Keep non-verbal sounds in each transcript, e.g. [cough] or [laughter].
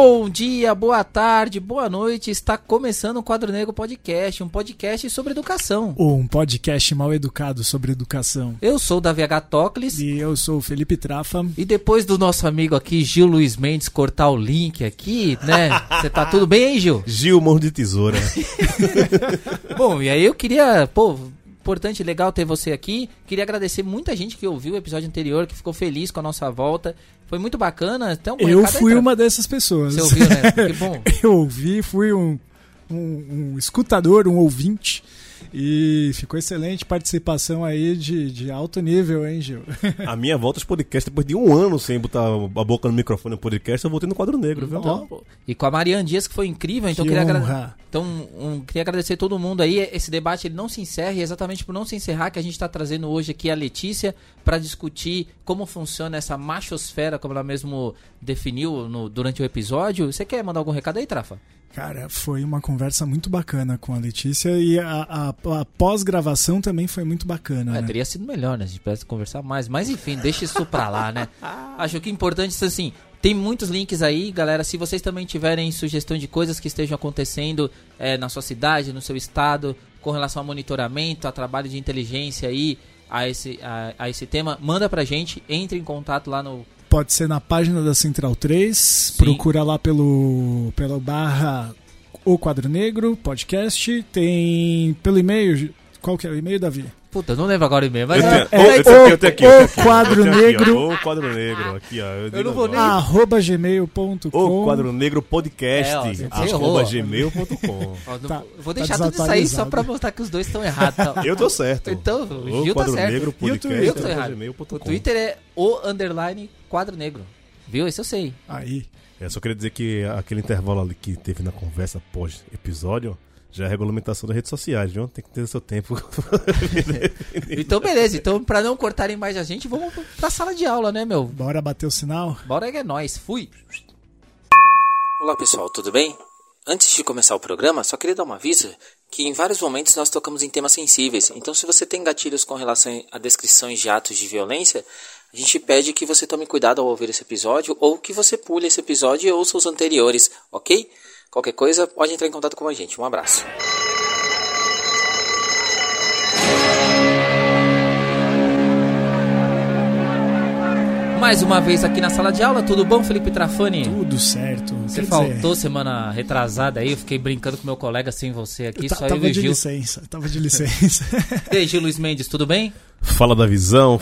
Bom dia, boa tarde, boa noite. Está começando o Quadro Negro Podcast, um podcast sobre educação. Um podcast mal educado sobre educação. Eu sou o Davi H. Tocles. E eu sou o Felipe Trafa. E depois do nosso amigo aqui, Gil Luiz Mendes, cortar o link aqui, né? [laughs] Você tá tudo bem aí, Gil? Gil, mão de tesoura. [laughs] Bom, e aí eu queria, pô, importante, legal ter você aqui. Queria agradecer muita gente que ouviu o episódio anterior, que ficou feliz com a nossa volta. Foi muito bacana. Então, eu fui uma dessas pessoas. Você ouviu, né? [laughs] Que bom. eu ouvi, fui um, um, um escutador, um ouvinte. E ficou excelente participação aí de, de alto nível, hein, Gil? A minha volta aos podcasts, depois de um ano sem botar a boca no microfone no podcast, eu voltei no quadro negro, viu? Então, e com a Mariana Dias, que foi incrível, então que queria, agra... então, um, queria agradecer todo mundo aí. Esse debate ele não se encerra, e exatamente por não se encerrar que a gente está trazendo hoje aqui a Letícia para discutir como funciona essa machosfera, como ela mesmo definiu no, durante o episódio. Você quer mandar algum recado aí, Trafa? Cara, foi uma conversa muito bacana com a Letícia e a, a, a pós-gravação também foi muito bacana. É, né? Teria sido melhor, né? A gente pudesse conversar mais. Mas enfim, deixa isso pra lá, né? [laughs] Acho que o importante é assim. Tem muitos links aí, galera. Se vocês também tiverem sugestão de coisas que estejam acontecendo é, na sua cidade, no seu estado, com relação a monitoramento, a trabalho de inteligência aí, a esse, a, a esse tema, manda pra gente. Entre em contato lá no Pode ser na página da Central 3. Sim. Procura lá pelo, pelo barra O Quadro Negro Podcast. Tem pelo e-mail. Qual que é o e-mail, Davi? Puta, não lembro agora o e-mail, mas eu é, tenho, é, eu tenho, eu tenho aqui, o quadro negro. O quadro negro, aqui, ó. Eu, eu não vou nem. Arroba gmail.com. O quadro negro podcast. É, ó, arroba gmail.com. [laughs] Tá, vou deixar tá tudo isso aí só pra mostrar que os dois estão errados. Tá? Eu tô certo. Então, o Gil o quadro tá certo. negro podcast. Eu tô errado. O Twitter é o underline quadro negro. Viu? Isso eu sei. Aí. É, só queria dizer que aquele intervalo ali que teve na conversa pós-episódio já é regulamentação das redes sociais, viu? Tem que ter seu tempo. [laughs] então, beleza. Então, pra não cortarem mais a gente, vamos pra sala de aula, né, meu? Bora bater o sinal? Bora que é nóis. Fui. Olá, pessoal. Tudo bem? Antes de começar o programa, só queria dar um aviso que em vários momentos nós tocamos em temas sensíveis. Então, se você tem gatilhos com relação a descrições de atos de violência, a gente pede que você tome cuidado ao ouvir esse episódio ou que você pule esse episódio e ouça os anteriores, ok? Qualquer coisa, pode entrar em contato com a gente. Um abraço. Mais uma vez aqui na sala de aula, tudo bom, Felipe Trafani? Tudo certo. Você Quer faltou dizer, semana retrasada aí, eu fiquei brincando com meu colega sem você aqui, eu só eu tava e de Gil. licença, tava de licença. [laughs] E aí, Gil Luiz Mendes, tudo bem? Fala da visão,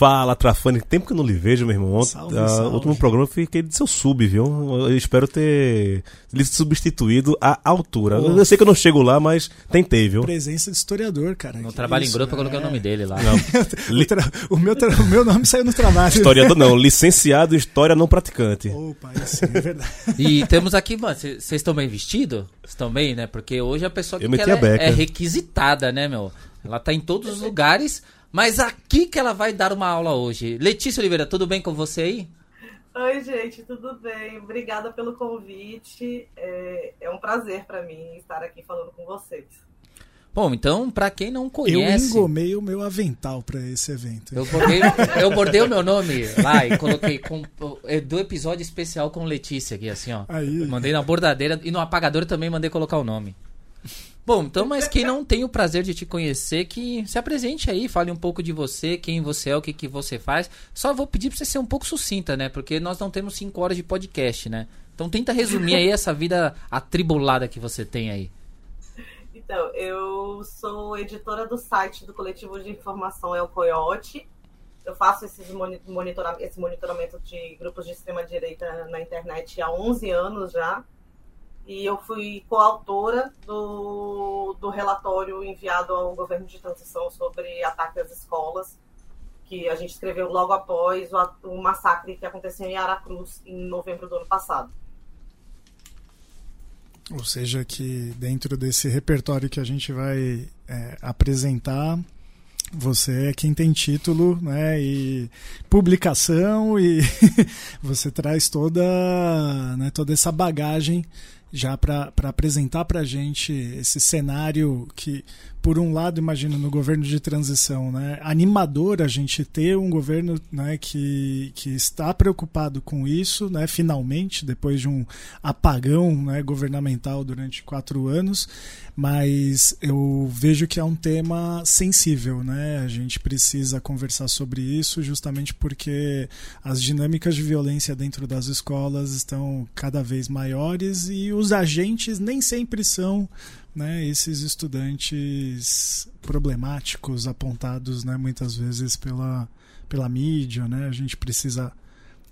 fala Trafani. Tempo que eu não lhe vejo, meu irmão. Salve, Ah, salve. último programa eu fiquei de seu sub, viu? Eu espero ter lhe substituído à altura. Pô. Eu sei que eu não chego lá, mas tentei, viu? Presença de historiador, cara. No Que trabalho em isso, grupo, eu coloquei é. o nome dele lá. Não. [laughs] O, tra- o meu tra- o meu nome saiu no trabalho. Historiador não, [laughs] licenciado em História não praticante. Opa, isso é verdade. E temos aqui, mano, vocês estão bem vestidos? Estão bem, né? Porque hoje a pessoa que Eu que meti ela a beca. é, é requisitada, né, meu? Ela tá em todos os lugares, mas aqui que ela vai dar uma aula hoje. Letícia Oliveira, tudo bem com você aí? Oi, gente, tudo bem? Obrigada pelo convite. É, é um prazer para mim estar aqui falando com vocês. Bom, então, pra quem não Eu conhece. engomei o meu avental pra esse evento. Eu bordei, eu bordei o meu nome lá e coloquei com, é, do episódio especial com Letícia aqui, assim, ó. Aí. Mandei na bordadeira e no apagador também mandei colocar o nome. Bom, então, mas quem não tem o prazer de te conhecer, que se apresente aí, fale um pouco de você, quem você é, o que, que você faz. Só vou pedir pra você ser um pouco sucinta, né? Porque nós não temos cinco horas de podcast, né? Então tenta resumir aí essa vida atribulada que você tem aí. Então, eu sou editora do site do coletivo de informação o Coyote. Eu faço esses moni- monitora- esse monitoramento de grupos de extrema-direita na internet há 11 anos já. E eu fui coautora do, do relatório enviado ao governo de transição sobre ataque às escolas, que a gente escreveu logo após o, o massacre que aconteceu em Aracruz, em novembro do ano passado. Ou seja, que dentro desse repertório que a gente vai é, apresentar, Você é quem tem título, né, e publicação e [laughs] você traz toda, né, toda essa bagagem já para apresentar para a gente esse cenário que por um lado, imagino, no governo de transição, né, animador a gente ter um governo né, que, que está preocupado com isso, né, finalmente, depois de um apagão né, governamental durante quatro anos, mas eu vejo que é um tema sensível, né, a gente precisa conversar sobre isso justamente porque as dinâmicas de violência dentro das escolas estão cada vez maiores e os agentes nem sempre são né, esses estudantes problemáticos apontados né, muitas vezes pela, pela mídia. Né, a gente precisa,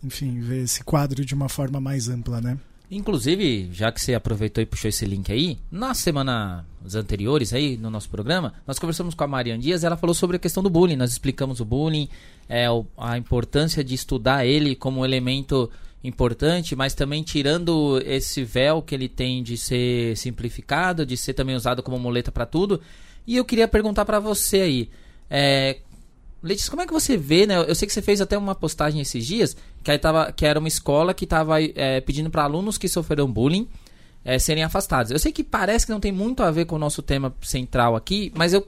enfim, ver esse quadro de uma forma mais ampla. Né? Inclusive, já que você aproveitou e puxou esse link aí, nas semanas anteriores aí no nosso programa, nós conversamos com a Mariana Dias, ela falou sobre a questão do bullying, nós explicamos o bullying, é, a importância de estudar ele como elemento importante, mas também tirando esse véu que ele tem de ser simplificado, de ser também usado como muleta para tudo. E eu queria perguntar para você aí, é, Letícia, como é que você vê, né? Eu sei que você fez até uma postagem esses dias, que, aí tava, que era uma escola que estava é, pedindo para alunos que sofreram bullying é, serem afastados. Eu sei que parece que não tem muito a ver com o nosso tema central aqui, mas eu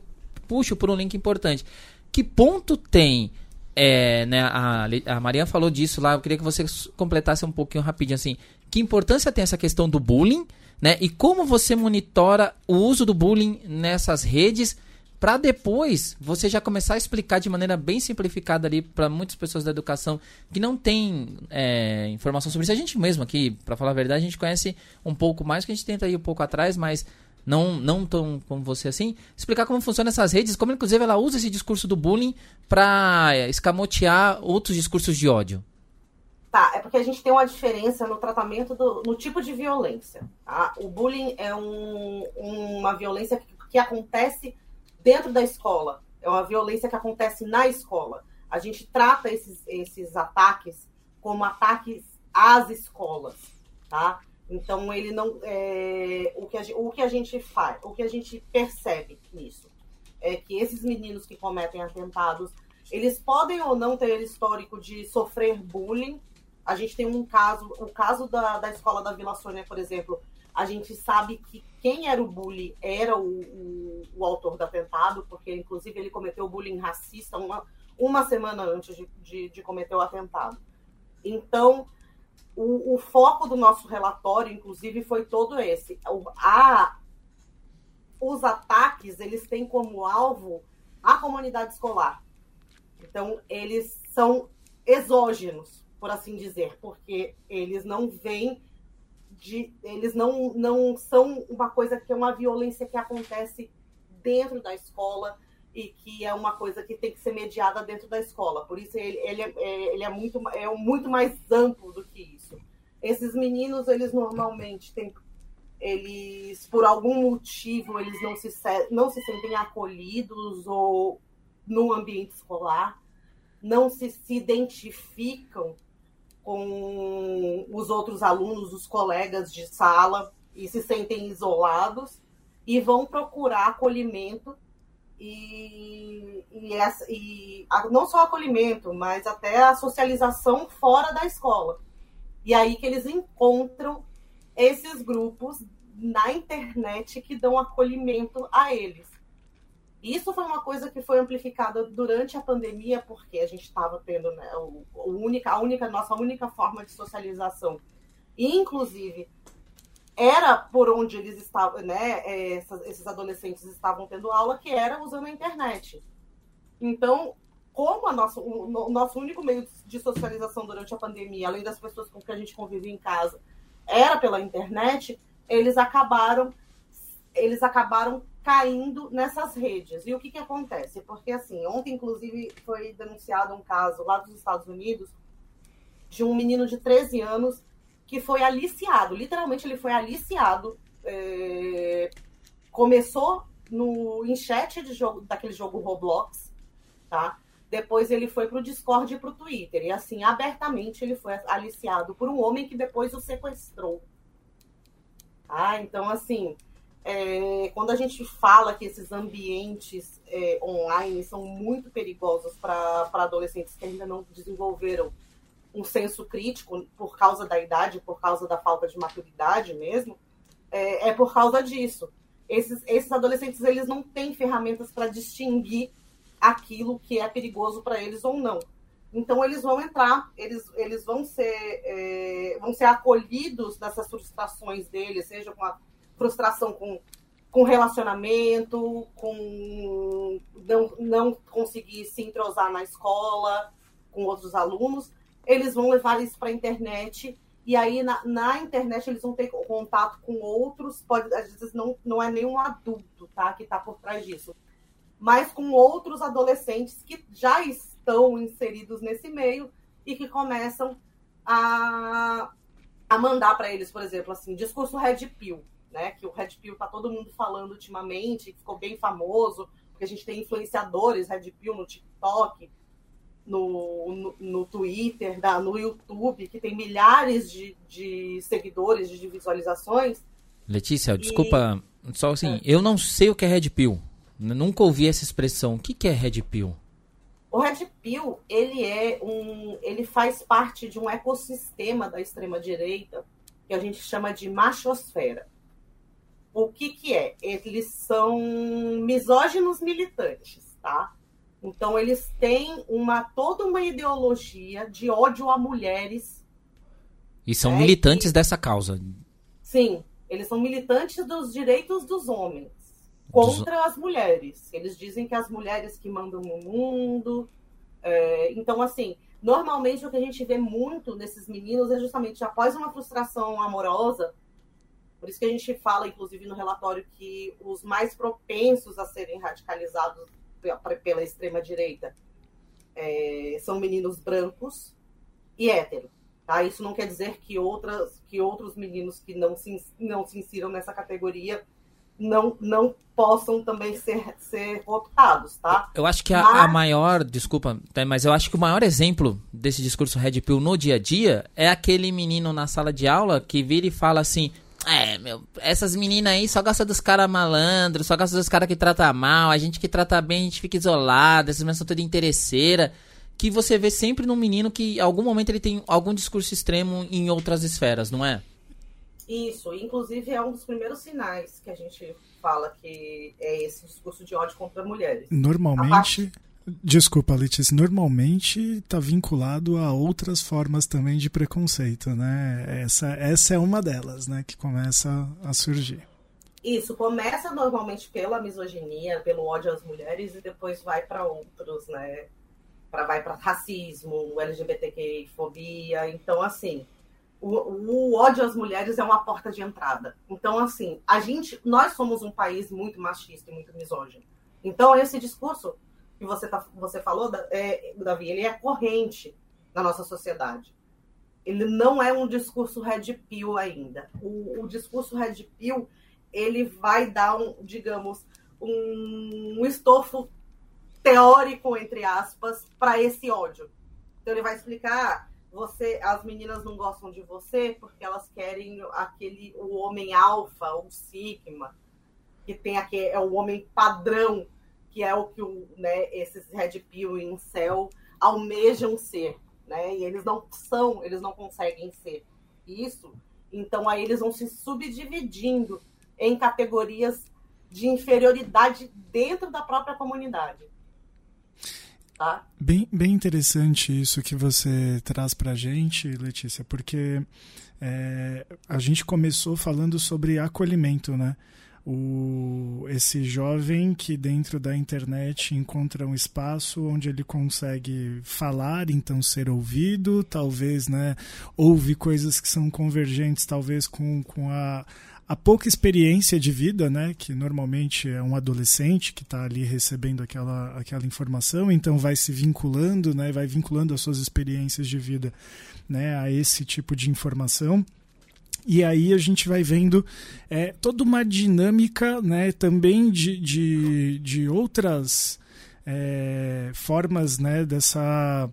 puxo por um link importante. Que ponto tem é, né, a, a Maria falou disso lá, eu queria que você completasse um pouquinho rapidinho assim. Que importância tem essa questão do bullying, né? E como você monitora o uso do bullying nessas redes para depois você já começar a explicar de maneira bem simplificada ali para muitas pessoas da educação que não tem é, informação sobre isso. A gente mesmo aqui, para falar a verdade, a gente conhece um pouco mais, que a gente tenta ir um pouco atrás, mas não, não tão como você assim, explicar como funcionam essas redes, como inclusive ela usa esse discurso do bullying para escamotear outros discursos de ódio. Tá, é porque a gente tem uma diferença no tratamento do no tipo de violência. Tá? O bullying é um, uma violência que, que acontece dentro da escola, é uma violência que acontece na escola. A gente trata esses, esses ataques como ataques às escolas, tá? Então ele não é, o, que a, o que a gente faz, o que a gente percebe nisso é que esses meninos que cometem atentados, eles podem ou não ter histórico de sofrer bullying. A gente tem um caso, o caso da, da escola da Vila Sônia, por exemplo, a gente sabe que quem era o bully era o, o, o autor do atentado, porque inclusive ele cometeu bullying racista uma, uma semana antes de, de, de cometer o atentado. Então, o, o, foco do nosso relatório, inclusive, foi todo esse. O, a, os ataques, eles têm como alvo a comunidade escolar. Então, eles são exógenos, por assim dizer, porque eles não vêm de. Eles não, não são uma coisa que é uma violência que acontece dentro da escola e que é uma coisa que tem que ser mediada dentro da escola. Por isso ele, ele, é, ele é, muito, é muito mais amplo do que isso. Esses meninos, eles normalmente têm, eles, por algum motivo, eles não se, não se sentem acolhidos ou no ambiente escolar, não se, se identificam com os outros alunos, os colegas de sala, e se sentem isolados e vão procurar acolhimento e, e, essa, e não só acolhimento, mas até a socialização fora da escola. E aí que eles encontram esses grupos na internet que dão acolhimento a eles. Isso foi uma coisa que foi amplificada durante a pandemia, porque a gente estava tendo né, o, o única, a única, nossa única forma de socialização. Inclusive, era por onde eles estavam, né, é, essas, esses adolescentes estavam tendo aula, que era usando a internet. Então, como nossa, o, o nosso único meio de socialização durante a pandemia, além das pessoas com que a gente convivia em casa, era pela internet, eles acabaram eles acabaram caindo nessas redes. E o que, que acontece? Porque, assim, ontem, inclusive, foi denunciado um caso lá dos Estados Unidos de um menino de 13 anos que foi aliciado. Literalmente, ele foi aliciado. É... Começou no, em chat de jogo, daquele jogo Roblox, tá? Depois ele foi para o Discord e para o Twitter. E assim, abertamente ele foi aliciado por um homem que depois o sequestrou. Ah, então assim, é, quando a gente fala que esses ambientes é, online são muito perigosos para adolescentes que ainda não desenvolveram um senso crítico por causa da idade, por causa da falta de maturidade mesmo, é, é por causa disso. Esses, esses adolescentes eles não têm ferramentas para distinguir aquilo que é perigoso para eles ou não. Então eles vão entrar, eles, eles vão ser é, vão ser acolhidos nessas frustrações deles, seja com a frustração com, com relacionamento, com não, não conseguir se entrosar na escola com outros alunos, eles vão levar isso para a internet e aí na, na, internet eles vão ter contato com outros, pode, às vezes não, não é nenhum adulto tá, que está por trás disso, mas com outros adolescentes que já estão inseridos nesse meio e que começam a, a mandar para eles, por exemplo, assim, discurso Red Pill, né? Que o Red Pill tá todo mundo falando ultimamente, ficou bem famoso, porque a gente tem influenciadores Red Pill no TikTok, no, no, no Twitter, da, no YouTube, que tem milhares de, de seguidores, de visualizações. Letícia, e... desculpa, só assim, é. eu não sei o que é Red Pill. Nunca ouvi essa expressão. O que, que é Red Pill? O Red Pill, ele é um, ele faz parte de um ecossistema da extrema direita que a gente chama de machosfera. O que que é? Eles são misóginos militantes, tá? Então eles têm uma toda uma ideologia de ódio a mulheres. E são né? militantes dessa causa. Sim, eles são militantes dos direitos dos homens contra dos... as mulheres. Eles dizem que as mulheres que mandam no mundo. É, então, assim, normalmente o que a gente vê muito nesses meninos é justamente após uma frustração amorosa. Por isso que a gente fala, inclusive, no relatório, que os mais propensos a serem radicalizados pela extrema-direita é, são meninos brancos e héteros. Tá? Isso não quer dizer que, outras, que outros meninos que não se, não se insiram nessa categoria não, não possam também ser, ser optados, tá? Eu acho que a, mas... a maior, desculpa, mas eu acho que o maior exemplo desse discurso Red Pill no dia a dia é aquele menino na sala de aula que vira e fala assim: é, meu, essas meninas aí só gostam dos caras malandros, só gostam dos caras que tratam mal, a gente que trata bem, a gente fica isolado, essas meninas são toda interesseira. Que você vê sempre num menino que, em algum momento, ele tem algum discurso extremo em outras esferas, não é? Isso, inclusive é um dos primeiros sinais que a gente fala que é esse discurso de ódio contra mulheres. Normalmente. Desculpa, Letícia, normalmente está vinculado a outras formas também de preconceito, né? Essa, essa é uma delas, né, que começa a surgir. Isso, começa normalmente pela misoginia, pelo ódio às mulheres e depois vai para outros, né? Pra, vai para racismo, LGBTQ, fobia. Então, assim, o, o, ódio às mulheres é uma porta de entrada. Então, assim, a gente, nós somos um país muito machista e muito misógino. Então, esse discurso que você, tá, você falou, é, Davi, ele é corrente na nossa sociedade. Ele não é um discurso red pill ainda. O, o discurso red pill, ele vai dar, um, digamos, um, um estofo teórico, entre aspas, para esse ódio. Então, ele vai explicar você as meninas não gostam de você porque elas querem aquele o homem alfa ou sigma que tem aquele é o homem padrão que é o que o, né, esses red pill em céu almejam ser, né? E eles não são, eles não conseguem ser isso. Então aí eles vão se subdividindo em categorias de inferioridade dentro da própria comunidade. Tá? Bem, bem interessante isso que você traz para gente, Letícia, porque é, a gente começou falando sobre acolhimento, né? O, esse jovem que dentro da internet encontra um espaço onde ele consegue falar, então ser ouvido, talvez, né, ouve coisas que são convergentes, talvez com, com a, a pouca experiência de vida, né, que normalmente é um adolescente que está ali recebendo aquela, aquela informação, então vai se vinculando, né, vai vinculando as suas experiências de vida, né, a esse tipo de informação. E aí a gente vai vendo é, toda uma dinâmica né, também de, de, de outras é, formas né, dessa,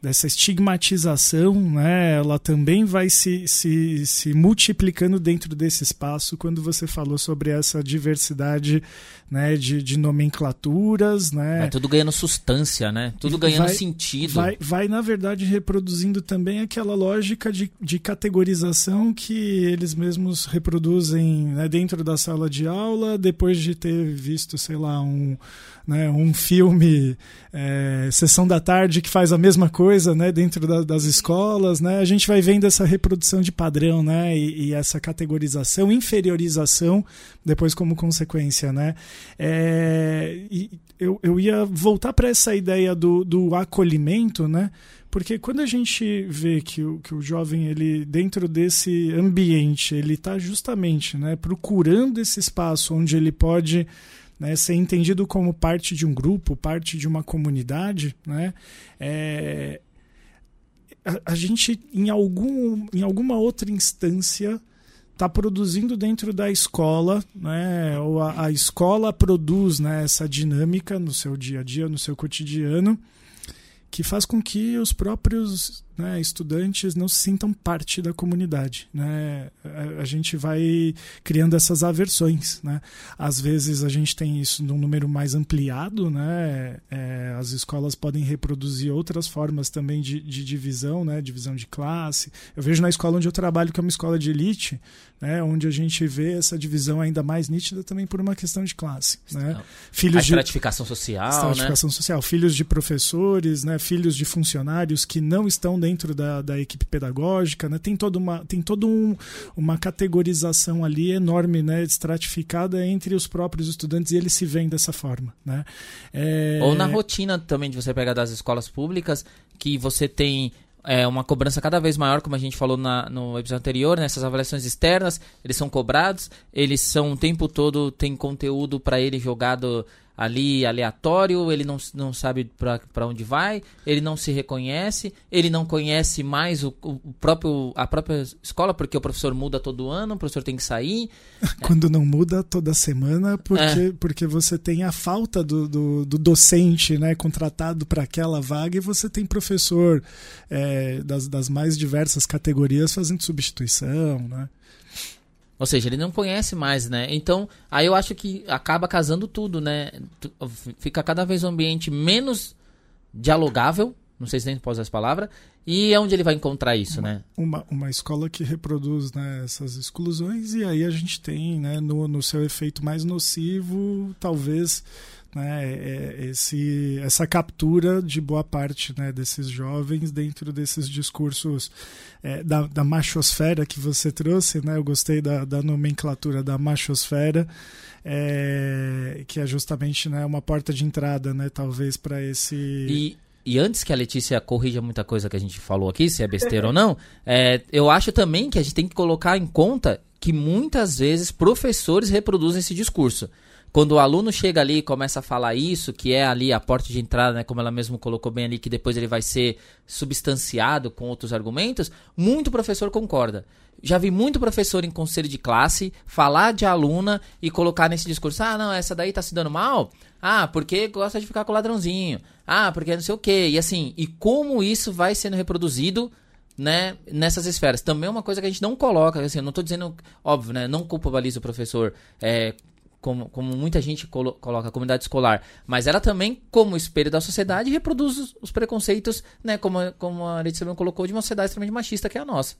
dessa estigmatização, né, ela também vai se, se, se multiplicando dentro desse espaço quando você falou sobre essa diversidade né, de, de nomenclaturas. Né? Vai tudo ganhando substância, né? Tudo ganhando vai, sentido. Vai, vai, na verdade, reproduzindo também aquela lógica de, de categorização que eles mesmos reproduzem né, dentro da sala de aula, depois de ter visto, sei lá, um, né, um filme é, Sessão da Tarde que faz a mesma coisa né, dentro da, das escolas. Né? A gente vai vendo essa reprodução de padrão né, e, e essa categorização, inferiorização, depois como consequência. Né? É, eu, eu ia voltar para essa ideia do, do acolhimento, né? Porque quando a gente vê que o, que o jovem, ele dentro desse ambiente, ele está justamente né, procurando esse espaço onde ele pode né, ser entendido como parte de um grupo, parte de uma comunidade, né, é, a, a, gente, em, algum, em alguma outra instância, está produzindo dentro da escola, né, ou a, a escola produz né, essa dinâmica no seu dia a dia, no seu cotidiano, que faz com que os próprios né, estudantes não se sintam parte da comunidade. Né? A, a, gente vai criando essas aversões. Né? Às vezes a gente tem isso num número mais ampliado, né? É, as escolas podem reproduzir outras formas também de, de, divisão, né? divisão de classe. Eu vejo na escola onde eu trabalho, que é uma escola de elite, né? onde a gente vê essa divisão ainda mais nítida também por uma questão de classe. Né? Filhos a estratificação de, social. Estratificação né? social. Filhos de professores, né? filhos de funcionários que não estão dentro dentro da, da equipe pedagógica, né? tem toda uma, tem todo um, uma categorização ali enorme, né? estratificada entre os próprios estudantes e eles se veem dessa forma. Né? É... Ou na rotina também de você pegar das escolas públicas, que você tem é, uma cobrança cada vez maior, como a gente falou na, no episódio anterior, nessas né? avaliações externas, eles são cobrados, eles são o tempo todo, tem conteúdo para ele jogado ali aleatório, ele não, não sabe para onde vai, ele não se reconhece, ele não conhece mais o, o, próprio, a própria escola, porque o professor muda todo ano, o professor tem que sair. [laughs] Quando não muda toda semana, porque, é. porque você tem a falta do, do, do docente né, contratado para aquela vaga e você tem professor é, das, das mais diversas categorias fazendo substituição, né? Ou seja, ele não conhece mais, né? Então, aí eu acho que acaba casando tudo, né? Fica cada vez um ambiente menos dialogável, não sei se nem pode usar essa palavra, e é onde ele vai encontrar isso, uma, né? Uma, uma escola que reproduz né, essas exclusões, e aí a gente tem, né, no, no seu efeito mais nocivo, talvez né, é, é, esse, essa captura de boa parte né, desses jovens dentro desses discursos é, da, da machosfera que você trouxe. Né, eu gostei da, da nomenclatura da machosfera, é, que é justamente né, uma porta de entrada, né, talvez, para esse. E... E antes que a Letícia corrija muita coisa que a gente falou aqui, se é besteira ou não, é, eu acho também que a gente tem que colocar em conta que muitas vezes professores reproduzem esse discurso. Quando o aluno chega ali e começa a falar isso, que é ali a porta de entrada, né, como ela mesmo colocou bem ali, que depois ele vai ser substanciado com outros argumentos, muito professor concorda. Já vi muito professor em conselho de classe falar de aluna e colocar nesse discurso: ah, não, essa daí tá se dando mal? Ah, porque gosta de ficar com o ladrãozinho. Ah, porque não sei o quê. E assim, e como isso vai sendo reproduzido né, nessas esferas. Também é uma coisa que a gente não coloca, assim, eu não estou dizendo, óbvio, né, não culpabiliza o professor é, como, como muita gente colo coloca a comunidade escolar, mas ela também, como espelho da sociedade, reproduz os, os preconceitos, né, como, como a Letícia também colocou, de uma sociedade extremamente machista que é a nossa.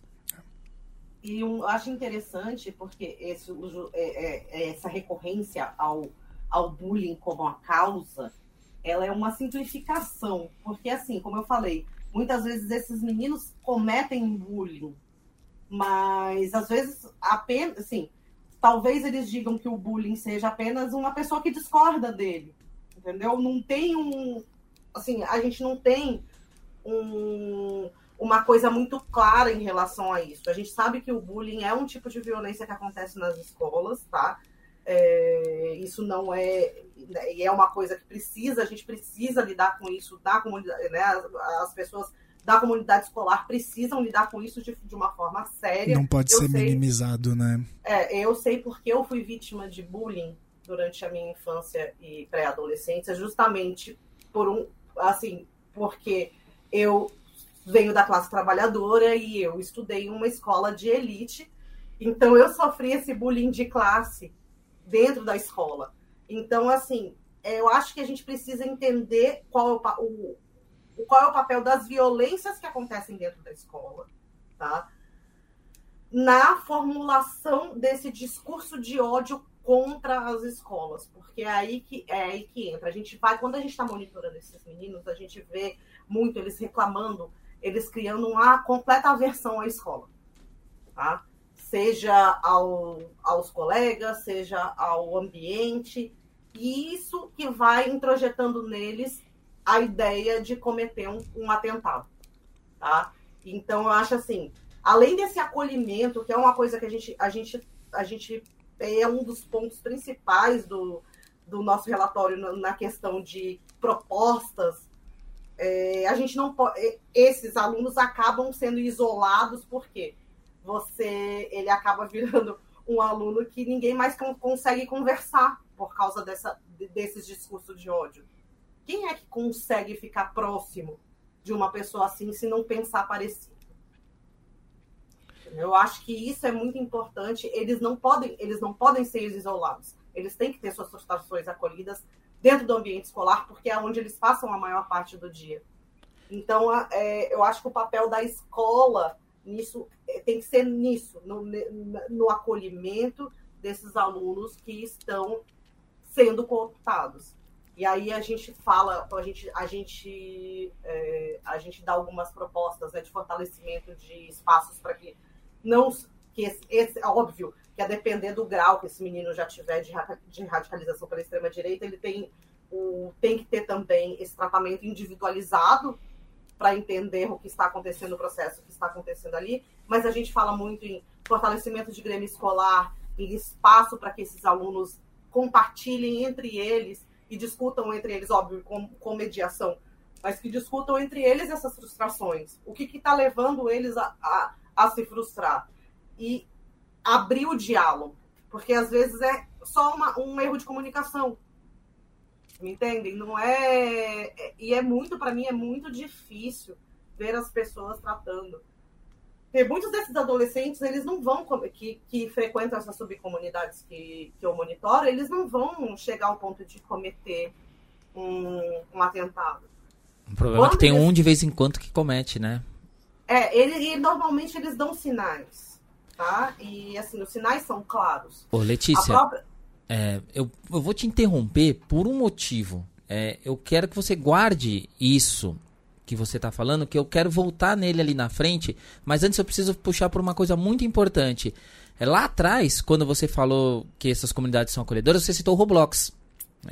E eu acho interessante porque esse, é, é, essa recorrência ao, ao bullying como a causa, ela é uma simplificação, porque assim, como eu falei, muitas vezes esses meninos cometem bullying, mas às vezes apenas, assim, talvez eles digam que o bullying seja apenas uma pessoa que discorda dele, entendeu? Não tem um, assim, a gente não tem um, uma coisa muito clara em relação a isso. A gente sabe que o bullying é um tipo de violência que acontece nas escolas, tá? É, isso não é é uma coisa que precisa, a gente precisa lidar com isso da comunidade, né? As, as pessoas da comunidade escolar precisam lidar com isso de, de uma forma séria. Não pode eu ser sei, minimizado, né? É, eu sei porque eu fui vítima de bullying durante a minha infância e pré-adolescência, justamente por um, assim, porque eu venho da classe trabalhadora e eu estudei em uma escola de elite, então eu sofri esse bullying de classe dentro da escola. Então, assim, eu acho que a gente precisa entender qual é o, o, qual é o papel das violências que acontecem dentro da escola, tá? Na formulação desse discurso de ódio contra as escolas, porque é aí que é aí que entra. A gente vai quando a gente está monitorando esses meninos, a gente vê muito eles reclamando, eles criando uma completa aversão à escola, tá? Seja ao, aos colegas, seja ao ambiente, e isso que vai introjetando neles a ideia de cometer um, um atentado, tá? Então eu acho assim, além desse acolhimento, que é uma coisa que a gente a gente a gente é um dos pontos principais do, do nosso relatório na questão de propostas. É, a gente não pode. É, esses alunos acabam sendo isolados porque você ele acaba virando um aluno que ninguém mais consegue conversar por causa dessa, desses discursos de ódio. Quem é que consegue ficar próximo de uma pessoa assim se não pensar parecido? Eu acho que isso é muito importante. Eles não podem, eles não podem ser isolados. Eles têm que ter suas frustrações acolhidas dentro do ambiente escolar, porque é onde eles passam a maior parte do dia. Então, é, eu acho que o papel da escola nisso é, tem que ser nisso, no, no acolhimento desses alunos que estão sendo cooptados. E aí a gente fala, a gente, a gente, é, a gente dá algumas propostas né, de fortalecimento de espaços para que não que esse, esse, é óbvio que a depender do grau que esse menino já tiver de, de radicalização pela extrema direita, ele tem o, tem que ter também esse tratamento individualizado para entender o que está acontecendo no processo, o que está acontecendo ali. Mas a gente fala muito em fortalecimento de grêmio escolar, em espaço para que esses alunos compartilhem entre eles e discutam entre eles, óbvio, com, com mediação, mas que discutam entre eles essas frustrações. O que está levando eles a, a, a se frustrar. E abrir o diálogo. Porque às vezes é só uma, um erro de comunicação. Me entendem? Não é. é e é muito, para mim, é muito difícil ver as pessoas tratando. Porque muitos desses adolescentes, eles não vão, que, que frequentam essas subcomunidades que, que eu monitoro, eles não vão chegar ao ponto de cometer um, um atentado. O problema Quando é que tem eles... um de vez em quando que comete, né? É, ele, e normalmente eles dão sinais, tá? E assim, os sinais são claros. Ô, Letícia, própria... é, eu, eu vou te interromper por um motivo. É, eu quero que você guarde isso que você está falando, que eu quero voltar nele ali na frente, mas antes eu preciso puxar por uma coisa muito importante. É, lá atrás, quando você falou que essas comunidades são acolhedoras, você citou o Roblox.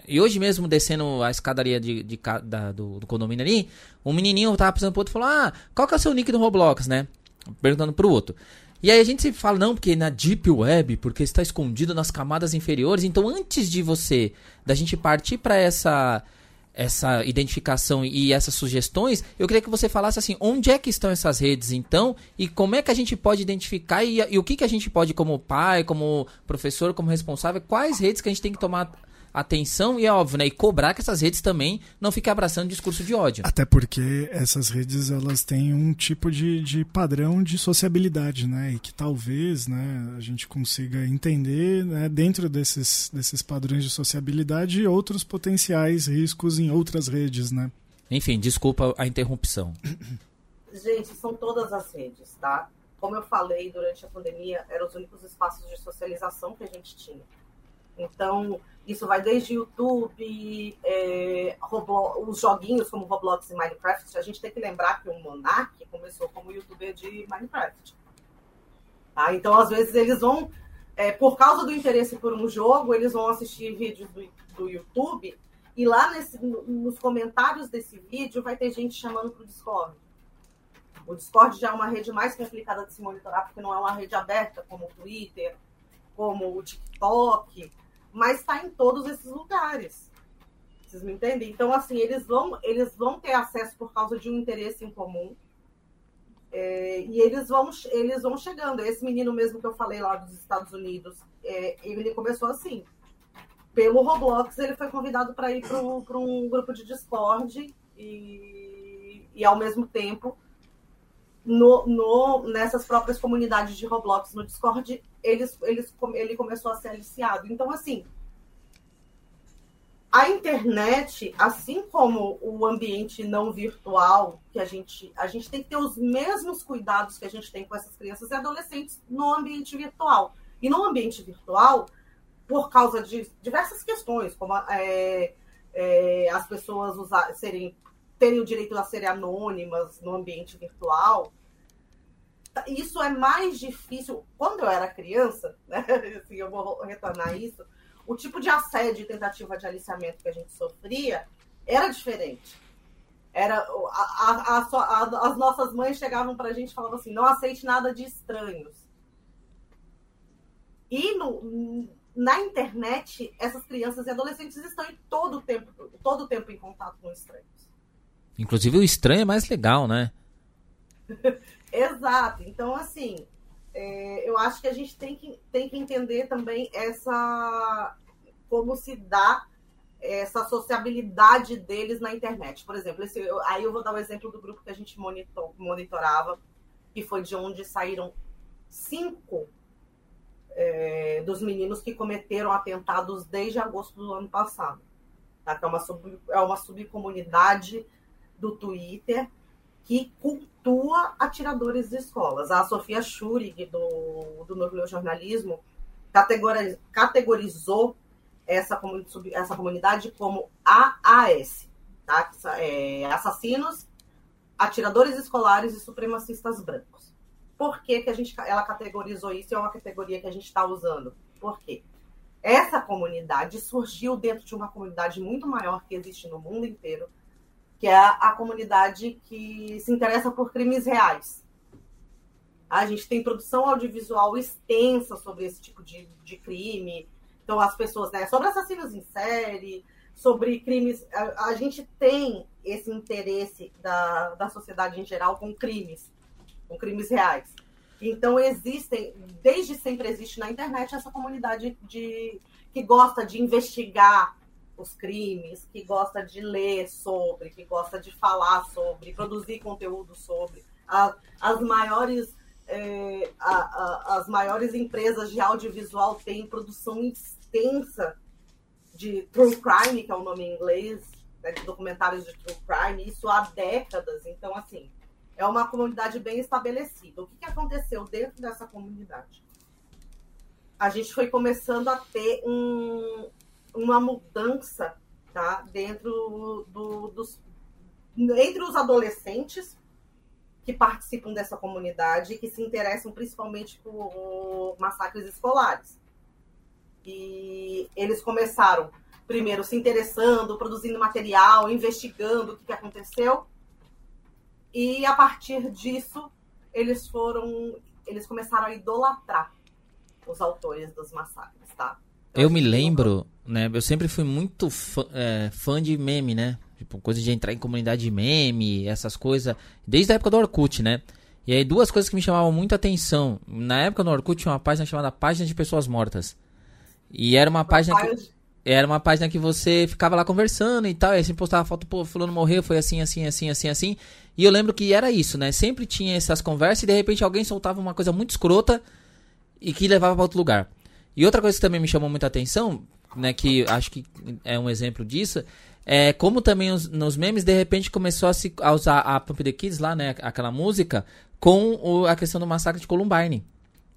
E hoje mesmo, descendo a escadaria de, de, da, do, do, condomínio ali, um menininho tava pensando pro outro e falou: Ah, qual que é o seu nick do Roblox, né? Perguntando pro outro. E aí a gente sempre fala, não, porque na Deep Web, porque está escondido nas camadas inferiores. Então, antes de você, da gente partir para essa essa identificação e essas sugestões, eu queria que você falasse assim, onde é que estão essas redes então e como é que a gente pode identificar e, e o que, que a gente pode como pai, como professor, como responsável, quais redes que a gente tem que tomar atenção e é óbvio, né? E cobrar que essas redes também não fiquem abraçando discurso de ódio. Até porque essas redes elas têm um tipo de, de padrão de sociabilidade, né? E que talvez, né, a gente consiga entender, né, dentro desses, desses padrões de sociabilidade outros potenciais riscos em outras redes, né? Enfim, desculpa a interrupção. [coughs] Gente, são todas as redes, tá? Como eu falei durante a pandemia, eram os únicos espaços de socialização que a gente tinha. Então, isso vai desde YouTube, é, Roblox, os joguinhos como Roblox e Minecraft. A gente tem que lembrar que o Monark começou como youtuber de Minecraft. Tá? Então, às vezes, eles vão, é, por causa do interesse por um jogo, eles vão assistir vídeos do, do YouTube e lá nesse, nos comentários desse vídeo vai ter gente chamando para o Discord. O Discord já é uma rede mais complicada de se monitorar, porque não é uma rede aberta como o Twitter, como o TikTok mas está em todos esses lugares. Vocês me entendem? Então, assim, eles vão, eles vão ter acesso por causa de um interesse em comum. É, e eles vão, eles vão chegando. Esse menino mesmo que eu falei lá dos Estados Unidos, é, ele começou assim. Pelo Roblox, ele foi convidado para ir para um grupo de Discord e, e, ao mesmo tempo, no, no, nessas próprias comunidades de Roblox no Discord, eles, eles, ele começou a ser aliciado. Então, assim, a internet, assim como o ambiente não virtual, que a gente, a gente tem que ter os mesmos cuidados que a gente tem com essas crianças e adolescentes no ambiente virtual. E no ambiente virtual, por causa de diversas questões, como é, é, as pessoas usar, serem, terem o direito a serem anônimas no ambiente virtual, isso é mais difícil. Quando eu era criança, [laughs] né, assim, eu vou retornar isso, o tipo de assédio e tentativa de aliciamento que a gente sofria era diferente. Era a, a, a, as nossas mães chegavam para a gente e falavam assim: não aceite nada de estranhos. E no, na internet, essas crianças e adolescentes estão em todo o tempo, todo o tempo em contato com estranhos. Inclusive o estranho é mais legal, né? [laughs] Exato. Então, assim, é, eu acho que a gente tem que, tem que entender também essa como se dá essa sociabilidade deles na internet. Por exemplo, esse, eu, aí eu vou dar o exemplo do grupo que a gente monitor, monitorava, que foi de onde saíram cinco é, dos meninos que cometeram atentados desde agosto do ano passado. Tá? É, uma sub, é uma subcomunidade do Twitter que cultua atiradores de escolas. A Sofia Schurig, do, do Núcleo Jornalismo, categorizou essa, essa comunidade como AAS, tá? É, assassinos, atiradores escolares e supremacistas brancos. Por que, que a gente, ela categorizou isso? É uma categoria que a gente está usando. Por quê? Essa comunidade surgiu dentro de uma comunidade muito maior que existe no mundo inteiro, que é a, comunidade que se interessa por crimes reais. A gente tem produção audiovisual extensa sobre esse tipo de, de crime. Então, as pessoas, né, sobre assassinos em série, sobre crimes. A, a gente tem esse interesse da, da sociedade em geral com crimes, com crimes reais. Então, existem, desde sempre existe na internet essa comunidade de, que gosta de investigar os crimes, que gosta de ler sobre, que gosta de falar sobre, produzir conteúdo sobre. A, as maiores é, a, a, as maiores empresas de audiovisual têm produção extensa de true crime, que é o nome em inglês, né, de documentários de true crime, isso há décadas. Então, assim, é uma comunidade bem estabelecida. O que, que aconteceu dentro dessa comunidade? A gente foi começando a ter um, uma mudança tá, dentro do, dos entre os adolescentes que participam dessa comunidade e que se interessam principalmente por massacres escolares. E eles começaram primeiro se interessando, produzindo material, investigando o que, aconteceu. E a partir disso, eles foram, eles começaram a idolatrar os autores dos massacres, tá? Eu me lembro, né? Eu sempre fui muito fã, é, fã de meme, né? Tipo, coisa de entrar em comunidade de meme, essas coisas. Desde a época do Orkut, né? E aí, duas coisas que me chamavam muito atenção. Na época do Orkut tinha uma página chamada Página de Pessoas Mortas. E era uma página que, era uma página que você ficava lá conversando e tal. E aí você postava foto, pô, fulano morreu, foi assim, assim, assim, assim, assim. E eu lembro que era isso, né? Sempre tinha essas conversas e de repente alguém soltava uma coisa muito escrota e que levava para outro lugar. E outra coisa que também me chamou muita atenção, né, que acho que é um exemplo disso, é como também os, nos memes de repente começou a, se, a usar a Pump the Kids lá, né, aquela música, com o, a questão do massacre de Columbine.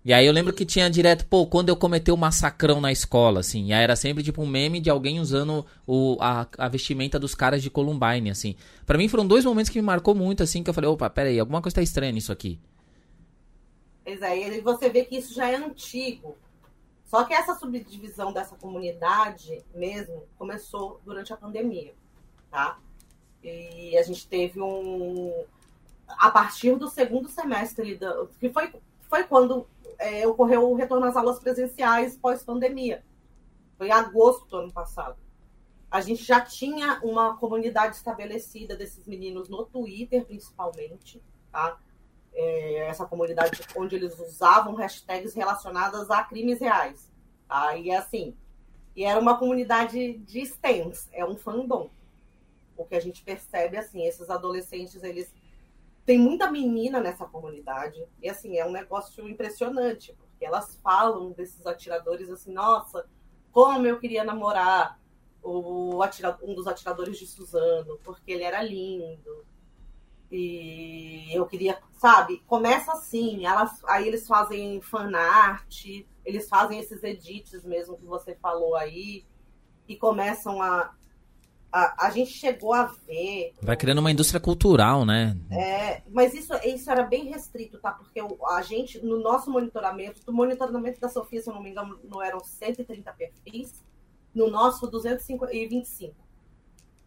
E aí eu lembro que tinha direto, pô, quando eu cometei o massacrão na escola, assim. E aí era sempre tipo um meme de alguém usando o, a, a vestimenta dos caras de Columbine, assim. para mim foram dois momentos que me marcou muito, assim, que eu falei, opa, peraí, alguma coisa tá estranha nisso aqui. Pois é, e você vê que isso já é antigo. Só que essa subdivisão dessa comunidade mesmo começou durante a pandemia, tá? E a gente teve um. A partir do segundo semestre, da, que foi, foi quando é, ocorreu o retorno às aulas presenciais pós-pandemia. Foi agosto do ano passado. A gente já tinha uma comunidade estabelecida desses meninos no Twitter, principalmente, tá? É, essa comunidade onde eles usavam hashtags relacionadas a crimes reais. Tá? E assim, e era uma comunidade de stands, é um fandom. O que a gente percebe assim, esses adolescentes, eles tem muita menina nessa comunidade, e assim, é um negócio impressionante, porque elas falam desses atiradores assim, nossa, como eu queria namorar o atirador, um dos atiradores de Suzano, porque ele era lindo. E eu queria, sabe, começa assim, elas, aí eles fazem fanart, eles fazem esses edits mesmo que você falou aí, e começam a, a, a gente chegou a ver. Vai criando uma indústria cultural, né? É, mas isso, isso era bem restrito, tá? Porque a gente, no nosso monitoramento, do monitoramento da Sofia, se eu não me engano, não eram 130 perfis, no nosso 225.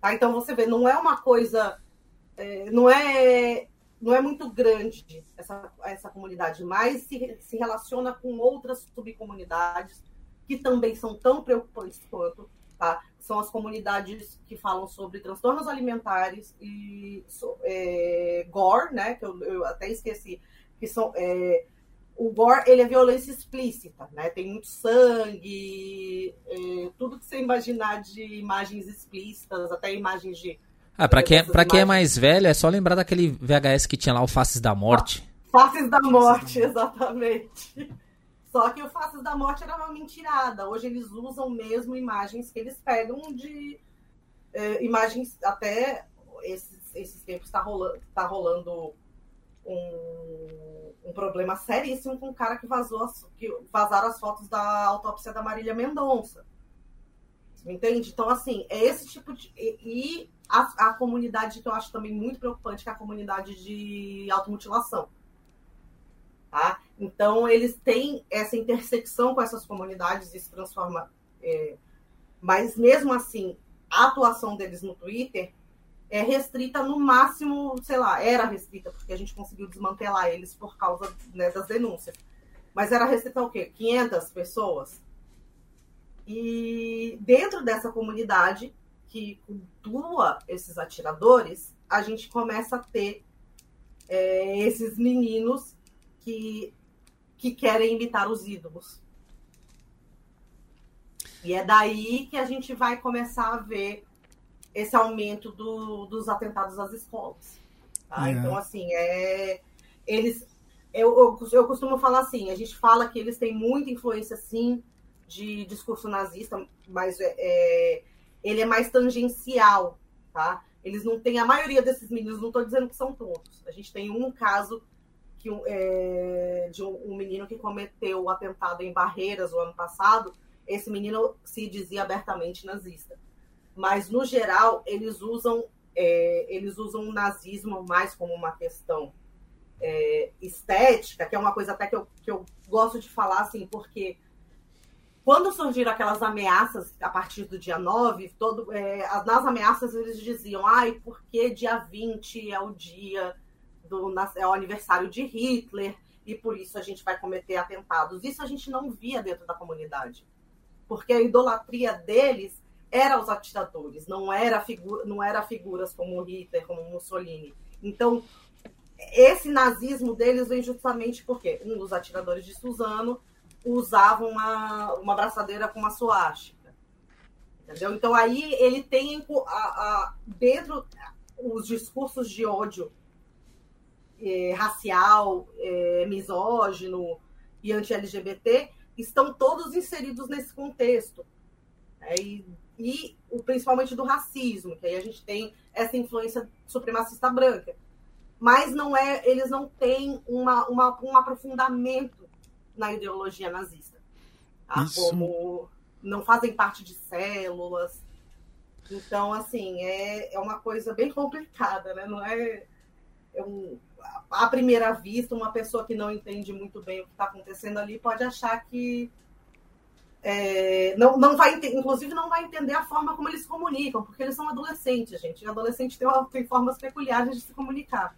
Tá? Então você vê, não é uma coisa. É, não é não é muito grande essa, essa comunidade, mas se, se relaciona com outras subcomunidades que também são tão preocupantes quanto, tá? São as comunidades que falam sobre transtornos alimentares e é, gore, né? Que eu, eu, até esqueci, que são é, o gore ele é violência explícita, né? Tem muito sangue, é, tudo que você imaginar de imagens explícitas, até imagens de ah, pra quem, é, pra quem é mais velho, é só lembrar daquele VHS que tinha lá o Faces da Morte. Faces da Morte, exatamente. Só que o Faces da Morte era uma mentirada. Hoje eles usam mesmo imagens que eles pegam de é, imagens até esses, esses tempos está rolando, tá rolando um, um, problema seríssimo com um cara que vazou as, que vazaram as fotos da autópsia da Marília Mendonça. Entende? Então, assim, é esse tipo de. E, e a, a, comunidade que eu acho também muito preocupante, que é a comunidade de automutilação. Tá? Então, eles têm essa intersecção com essas comunidades e se transforma. É, mas, mesmo assim, a atuação deles no Twitter é restrita no máximo, sei lá, era restrita, porque a gente conseguiu desmantelar eles por causa né, das denúncias. Mas era restrita o quê? 500 pessoas? E dentro dessa comunidade que cultua esses atiradores, a gente começa a ter é, esses meninos que que querem imitar os ídolos. E é daí que a gente vai começar a ver esse aumento do, dos atentados às escolas. Tá? É. Então, assim, é, eles. Eu, eu, eu, costumo falar assim, a gente fala que eles têm muita influência, sim, de discurso nazista, mas é, é ele é mais tangencial, tá? Eles não têm, a maioria desses meninos, não estou dizendo que são todos. A gente tem um caso que é, de um, um, menino que cometeu o atentado em Barreiras o ano passado, esse menino se dizia abertamente nazista. Mas no geral eles usam é, eles usam o nazismo mais como uma questão é, estética, que é uma coisa até que eu, que eu gosto de falar assim, porque quando surgiram aquelas ameaças a partir do dia 9, todo, é, nas ameaças eles diziam, ai, porque dia 20 é o dia do é o aniversário de Hitler e por isso a gente vai cometer atentados. Isso a gente não via dentro da comunidade, porque a idolatria deles era os atiradores, não era não era figuras como Hitler, como Mussolini. Então esse nazismo deles vem justamente porque um dos atiradores de Suzano usava uma, uma braçadeira com uma suástica. Entendeu? Então aí ele tem a, a, dentro os discursos de ódio é, racial, é, misógino e anti-LGBT estão todos inseridos nesse contexto. É, e, e o, principalmente do racismo, que aí a gente tem essa influência supremacista branca. Mas não é, eles não têm uma, uma, um aprofundamento na ideologia nazista. Tá? Como não fazem parte de células. Então, assim, é, é uma coisa bem complicada, né? Não é, é um, à primeira vista, uma pessoa que não entende muito bem o que está acontecendo ali pode achar que é, não, não vai inclusive não vai entender a forma como eles se comunicam, porque eles são adolescentes, gente. E adolescente tem, tem formas peculiares de se comunicar.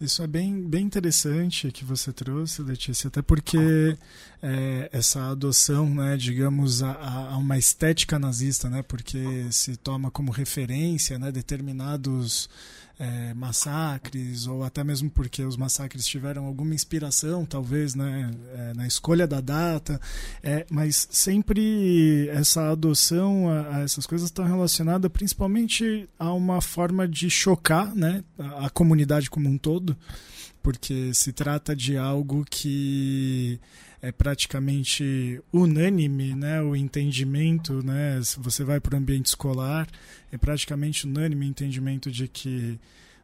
Isso é bem, bem interessante que você trouxe, Letícia, até porque é, essa adoção, né, digamos, a, a, uma estética nazista, né, porque se toma como referência né, determinados é, massacres, ou até mesmo porque os massacres tiveram alguma inspiração, talvez, né, é, na escolha da data, é, mas sempre essa adoção a, a essas coisas está relacionada principalmente a uma forma de chocar né, a, a comunidade como um todo, porque se trata de algo que é praticamente unânime, né, o entendimento, né, se você vai para o ambiente escolar, é praticamente unânime o entendimento de que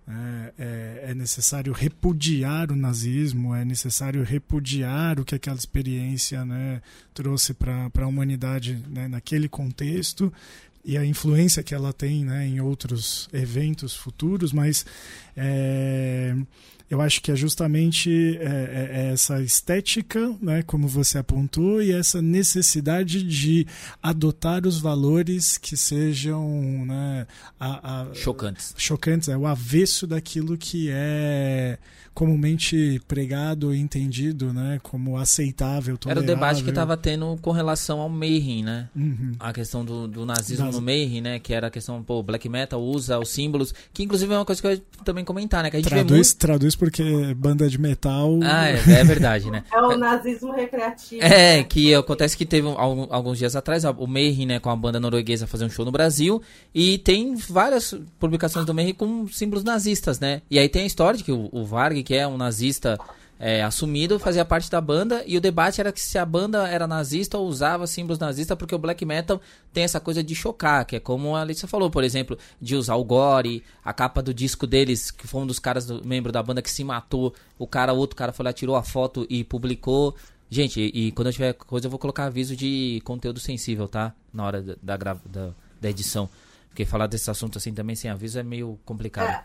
é, é, é, necessário repudiar o nazismo, é necessário repudiar o que aquela experiência né, trouxe para a humanidade né, naquele contexto e a influência que ela tem né, em outros eventos futuros, mas é, eu acho que é justamente é, é, é, essa estética, né, como você apontou, e essa necessidade de adotar os valores que sejam né, a, a, chocantes. Chocantes, é o avesso daquilo que é comumente pregado e entendido, né, como aceitável, tolerável. Era o debate que estava tendo com relação ao Mayhem, né? Uhum. A questão do, do nazismo das... no Mayhem, né, que era a questão, pô, black metal usa os símbolos, que inclusive é uma coisa que eu ia também comentar, né, que a gente traduz, vê muito... traduz porque banda de metal... Ah, é, é verdade, né? é o nazismo recreativo. É, né? que acontece que teve um, alguns dias atrás o Mayhem, né, com a banda norueguesa fazer um show no Brasil, e tem várias publicações do Mayhem com símbolos nazistas, né? E aí tem a história de que o, o Varg que é um nazista é, assumido, fazia parte da banda, e o debate era que se a banda era nazista ou usava símbolos nazistas, porque o black metal tem essa coisa de chocar, que é como a Alicia falou, por exemplo, de usar o gore, a capa do disco deles, que foi um dos caras, do, membro da banda que se matou, o cara, outro cara foi lá, tirou a foto e publicou. Gente, e, e quando eu tiver coisa, eu vou colocar aviso de conteúdo sensível, tá? Na hora da, da, da, da edição. Porque falar desse assunto assim também sem aviso é meio complicado. É.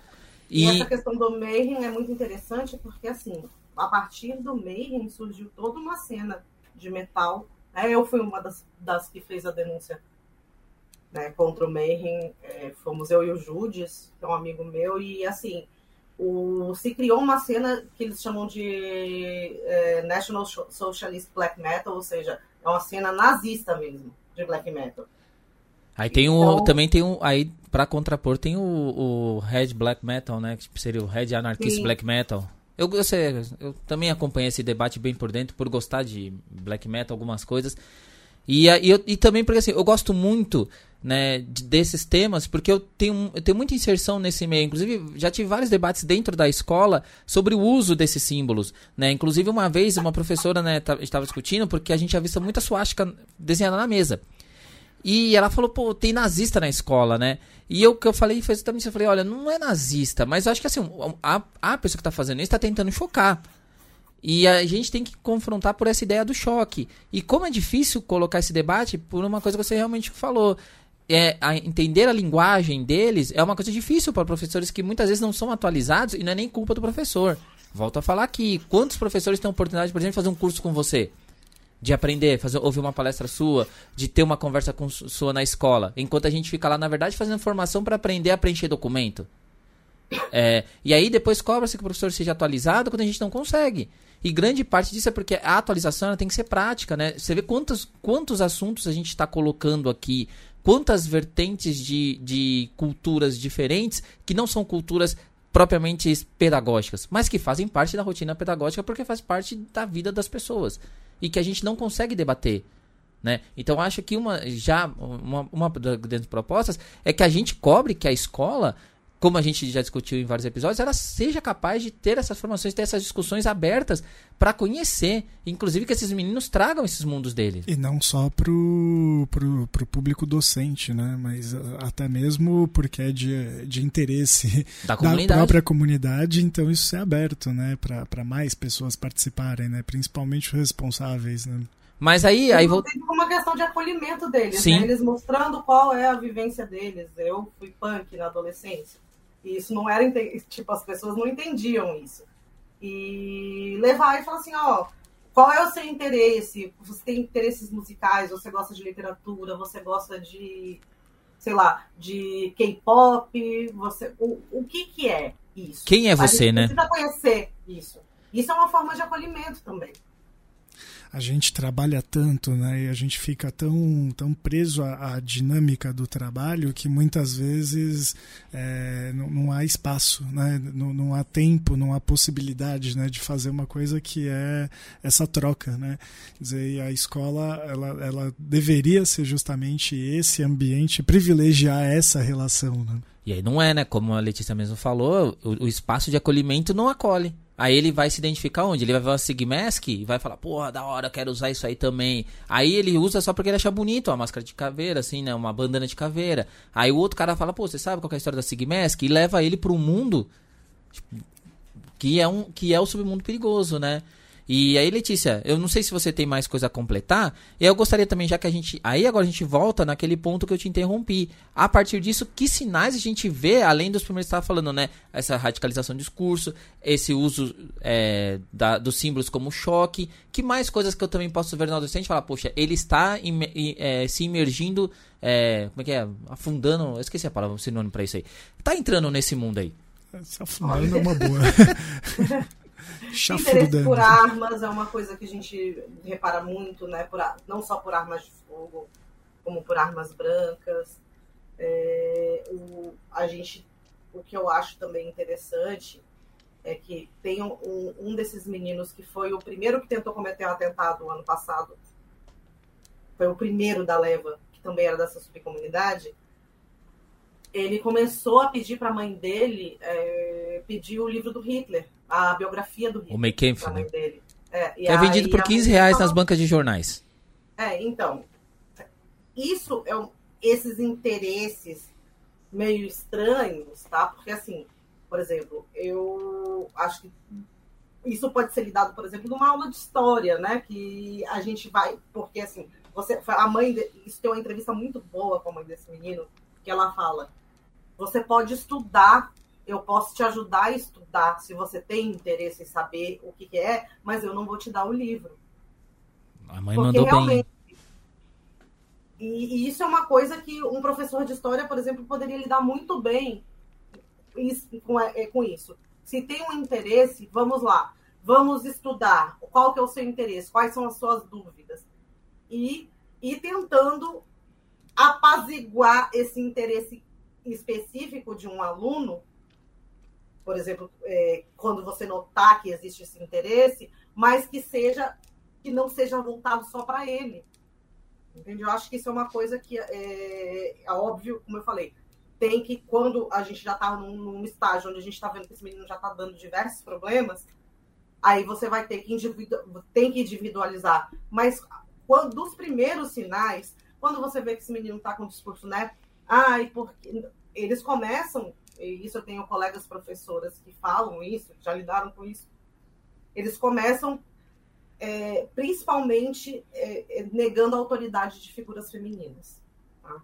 E, e essa questão do Mayhem é muito interessante porque, assim, a partir do Mayhem surgiu toda uma cena de metal. Né? Eu fui uma das, das que fez a denúncia né, contra o Mayhem. É, fomos eu e o Judes, que é um amigo meu, e, assim, o, se criou uma cena que eles chamam de é, National Socialist Black Metal, ou seja, é uma cena nazista mesmo de black metal. Aí tem então, o. Também tem um. Aí, pra contrapor, tem o, o Red Black Metal, né? Que seria o Red Anarchist sim. Black Metal. Eu, eu, sei, eu também acompanhei esse debate bem por dentro, por gostar de black metal, algumas coisas. E, e, eu, e também porque assim, eu gosto muito né, desses temas, porque eu tenho, eu tenho muita inserção nesse meio. Inclusive, já tive vários debates dentro da escola sobre o uso desses símbolos. Né? Inclusive, uma vez, uma professora né, estava discutindo, porque a gente já visto muita suástica desenhada na mesa. E ela falou, pô, tem nazista na escola, né? E eu que eu falei foi exatamente isso. Eu falei, olha, não é nazista, mas eu acho que assim, a, a pessoa que está fazendo isso está tentando chocar. E a gente tem que confrontar por essa ideia do choque. E como é difícil colocar esse debate por uma coisa que você realmente falou. É, a entender a linguagem deles é uma coisa difícil para professores que muitas vezes não são atualizados e não é nem culpa do professor. Volto a falar aqui. Quantos professores têm a oportunidade, por exemplo, de fazer um curso com você? De aprender, fazer, ouvir uma palestra sua, de ter uma conversa com sua na escola, enquanto a gente fica lá, na verdade, fazendo formação para aprender a preencher documento. É, e aí depois cobra-se que o professor seja atualizado quando a gente não consegue. E grande parte disso é porque a atualização tem que ser prática, né? Você vê quantos, quantos assuntos a gente está colocando aqui, quantas vertentes de, de culturas diferentes que não são culturas propriamente pedagógicas, mas que fazem parte da rotina pedagógica porque faz parte da vida das pessoas e que a gente não consegue debater. Né? Então acho que uma já uma, uma das propostas é que a gente cobre que a escola, como a gente já discutiu em vários episódios, ela seja capaz de ter essas formações, ter essas discussões abertas para conhecer, inclusive que esses meninos tragam esses mundos deles. E não só pro, pro, pro público docente, né? Mas até mesmo porque é de, de interesse [laughs] da, da própria comunidade, então isso é aberto, né? Para mais pessoas participarem, né? Principalmente os responsáveis, né? Mas aí, aí vou... uma questão de acolhimento deles, Sim. Né? eles mostrando qual é a vivência deles. Eu fui punk na adolescência. E isso não era tipo as pessoas não entendiam isso e levar e falar assim, ó, qual é o seu interesse? Você tem interesses musicais, você gosta de literatura, você gosta de, sei lá, de K-pop, você, o, o que que é isso? Quem é você, né? Precisa conhecer isso. Isso é uma forma de acolhimento também. A gente trabalha tanto, né? E a gente fica tão, tão preso à, à dinâmica do trabalho que muitas vezes é, não, não, há espaço, né? Não, não, há tempo, não há possibilidade, né? De fazer uma coisa que é essa troca, né? Quer dizer, a escola, ela, ela deveria ser justamente esse ambiente, privilegiar essa relação, né? E aí não é, né? Como a Letícia mesmo falou, o, o espaço de acolhimento não acolhe. Aí ele vai se identificar onde? Ele vai ver uma Sigmask e vai falar, porra, da hora, quero usar isso aí também. Aí ele usa só porque ele acha bonito, uma máscara de caveira, assim, né? Uma bandana de caveira. Aí o outro cara fala, pô, você sabe qual é a história da Sigmask? E leva ele um mundo tipo, que, é um, que é o submundo perigoso, né? E aí, Letícia, eu não sei se você tem mais coisa a completar. E eu gostaria também, já que a gente. Aí agora a gente volta naquele ponto que eu te interrompi. A partir disso, que sinais a gente vê, além dos primeiros que você estava falando, né? Essa radicalização do discurso, esse uso é, da, dos símbolos como choque. Que mais coisas que eu também posso ver no adolescente falar, poxa, ele está im, é, se imergindo. É, como é que é? Afundando. Eu esqueci a palavra, o sinônimo para isso aí. Tá entrando nesse mundo aí. Se afundando é uma boa. [laughs] Interesse por armas é uma coisa que a gente repara muito, né? Por, não só por armas de fogo, como por armas brancas. É, o, a gente, o que eu acho também interessante é que tem um, um desses meninos que foi o primeiro que tentou cometer um atentado ano passado. Foi o primeiro da leva, que também era dessa subcomunidade ele começou a pedir para a mãe dele é, pedir o livro do Hitler, a biografia do Hitler. O Meckempf, né? Dele. É, é vendido por 15 reais nas bancas de jornais. É, então, isso é um, esses interesses meio estranhos, tá? Porque assim, por exemplo, eu acho que isso pode ser lidado, por exemplo, numa aula de história, né? Que a gente vai, porque assim, você, a mãe, isso tem uma entrevista muito boa com a mãe desse menino, que ela fala: você pode estudar, eu posso te ajudar a estudar se você tem interesse em saber o que, que é, mas eu não vou te dar o livro. A mãe Porque mandou realmente... bem. E, e, isso é uma coisa que um professor de história, por exemplo, poderia lidar muito bem com, é, com isso. Se tem um interesse, vamos lá, vamos estudar. Qual que é o seu interesse? Quais são as suas dúvidas? E, e tentando apaziguar esse interesse específico de um aluno, por exemplo, é, quando você notar que existe esse interesse, mas que seja que não seja voltado só para ele. Entende? Eu acho que isso é uma coisa que é, é óbvio, como eu falei, tem que, quando a gente já está num, num, estágio onde a gente está vendo que esse menino já está dando diversos problemas, aí você vai ter que, individu tem que individualizar. Mas quando, dos primeiros sinais, quando você vê que esse menino está com discurso, né? Ai, porque eles começam, e isso eu tenho colegas professoras que falam isso, já lidaram com isso, eles começam é, principalmente é, é negando a autoridade de figuras femininas. Tá?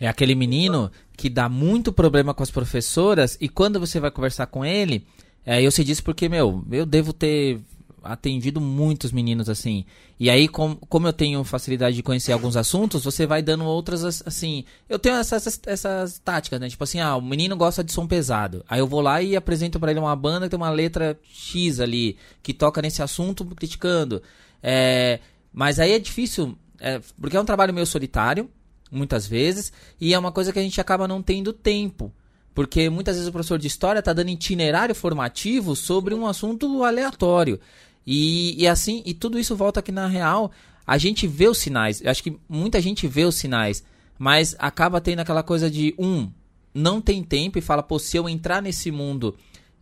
É aquele menino que dá muito problema com as professoras e quando você vai conversar com ele, é, eu sei disso porque, meu, eu devo ter atendido muitos meninos assim. E aí, com, como eu tenho facilidade de conhecer alguns assuntos, você vai dando outras assim. Eu tenho essas, essas, táticas, né? Tipo assim, ah, o menino gosta de som pesado. Aí eu vou lá e apresento para ele uma banda que tem uma letra X ali, que toca nesse assunto criticando. É, mas aí é difícil, é, porque é um trabalho meio solitário, muitas vezes, e é uma coisa que a gente acaba não tendo tempo. Porque muitas vezes o professor de história está dando itinerário formativo sobre um assunto aleatório. E, e assim, e tudo isso volta aqui na real. A gente vê os sinais. Eu acho que muita gente vê os sinais, mas acaba tendo aquela coisa de um, não tem tempo e fala, pô, se eu entrar nesse mundo,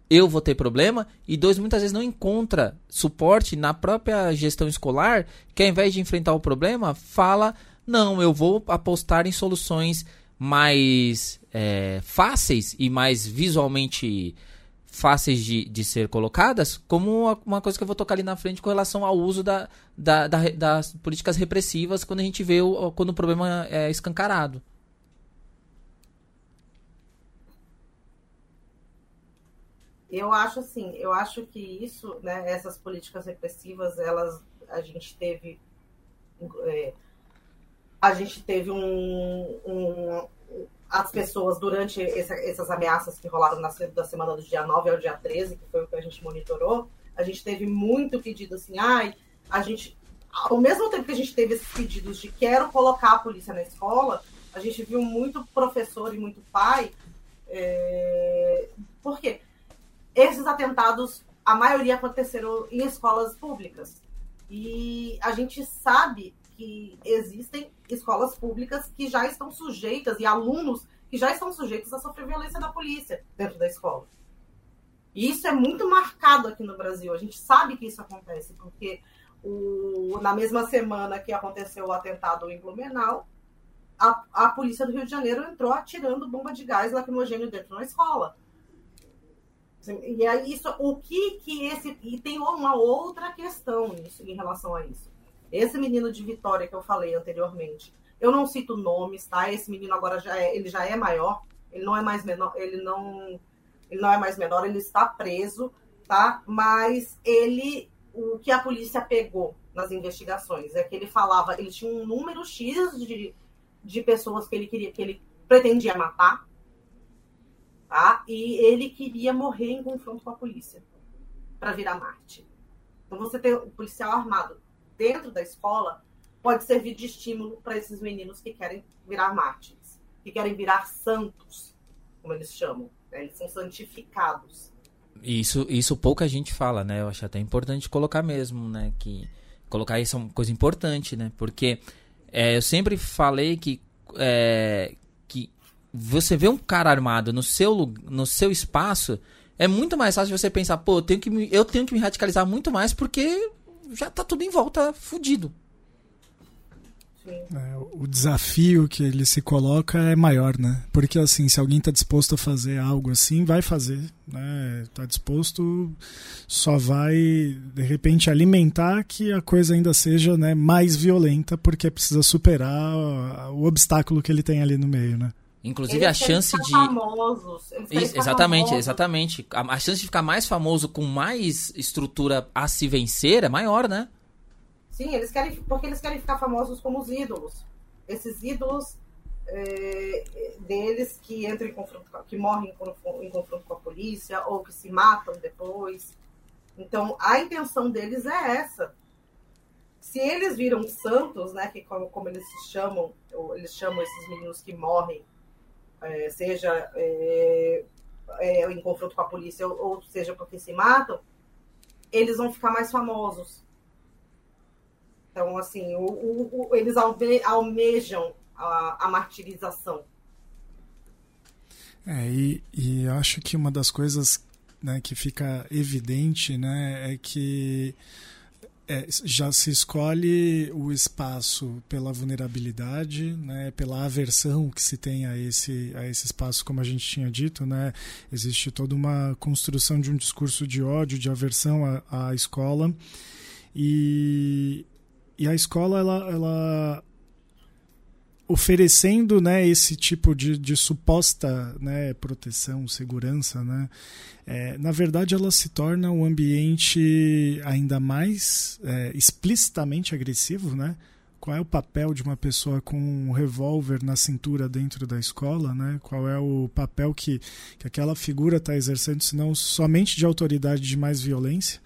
eu vou ter problema. E dois, muitas vezes não encontra suporte na própria gestão escolar, que ao invés de enfrentar o problema, fala, não, eu vou apostar em soluções mais é, fáceis e mais visualmente fáceis de, de ser colocadas como uma, coisa que eu vou tocar ali na frente com relação ao uso da, da, da, das políticas repressivas quando a gente vê o, quando o problema é escancarado. Eu acho assim, eu acho que isso, né, essas políticas repressivas, elas a gente teve é, a gente teve um as pessoas durante essa, essas ameaças que rolaram na da semana do dia 9 ao dia 13, que foi o que a gente monitorou, a gente teve muito pedido assim, ai, a gente ao mesmo tempo que a gente teve esses pedidos de quero colocar a polícia na escola, a gente viu muito professor e muito pai. É... Esses atentados, a maioria aconteceram em escolas públicas. E a gente sabe que existem escolas públicas que já estão sujeitas e alunos que já estão sujeitos a sofrer violência da polícia dentro da escola. E isso é muito marcado aqui no Brasil. A gente sabe que isso acontece, porque o, na mesma semana que aconteceu o atentado em Blumenau, a, a polícia do Rio de Janeiro entrou atirando bomba de gás lacrimogêneo dentro da escola. E aí isso, o que que esse e tem uma outra questão nisso em relação a isso. Esse menino de Vitória que eu falei anteriormente, eu não cito nomes, tá? Esse menino agora já é, ele já é maior, ele não é mais menor, ele não ele não é mais menor, ele está preso, tá? Mas ele o que a polícia pegou nas investigações é que ele falava, ele tinha um número X de, de pessoas que ele queria, que ele pretendia matar, tá? E ele queria morrer em confronto com a polícia para virar Marte. Então você tem o policial armado dentro da escola pode servir de estímulo para esses meninos que querem virar mártires, que querem virar santos, como eles chamam. Né? Eles são santificados. Isso, isso pouca gente fala, né? Eu acho até importante colocar mesmo, né? Que colocar isso é uma coisa importante, né? Porque é, eu sempre falei que é, que você vê um cara armado no seu no seu espaço é muito mais fácil você pensar, pô, eu tenho que me, eu tenho que me radicalizar muito mais porque já tá tudo em volta fudido. É, o desafio que ele se coloca é maior, né? Porque assim, se alguém está disposto a fazer algo assim, vai fazer, né? Tá disposto, só vai de repente alimentar que a coisa ainda seja, né, mais violenta, porque precisa superar o obstáculo que ele tem ali no meio, né? Inclusive a chance de famosos. Isso, exatamente, famosos. exatamente. A, a chance de ficar mais famoso com mais estrutura a se vencer é maior, né? Sim, eles querem, porque eles querem ficar famosos como os ídolos. Esses ídolos é, deles que entram em confronto, que morrem em confronto com a polícia ou que se matam depois. Então, a intenção deles é essa. Se eles viram santos, né, que como, como eles se chamam, eles chamam esses meninos que morrem, é, seja é, é, em confronto com a polícia ou, ou seja porque se matam, eles vão ficar mais famosos. Então, assim, o, o, o, eles alme, almejam a, a martirização. É, e, e acho que uma das coisas né, que fica evidente né, é que é, já se escolhe o espaço pela vulnerabilidade, né, pela aversão que se tem a esse, a esse espaço, como a gente tinha dito. Né, existe toda uma construção de um discurso de ódio, de aversão à, à escola. E, e a escola, ela, ela oferecendo né, esse tipo de, de suposta né, proteção, segurança, né, é, na verdade ela se torna um ambiente ainda mais é, explicitamente agressivo. Né? Qual é o papel de uma pessoa com um revólver na cintura dentro da escola? Né? Qual é o papel que, que aquela figura está exercendo, se não somente de autoridade de mais violência?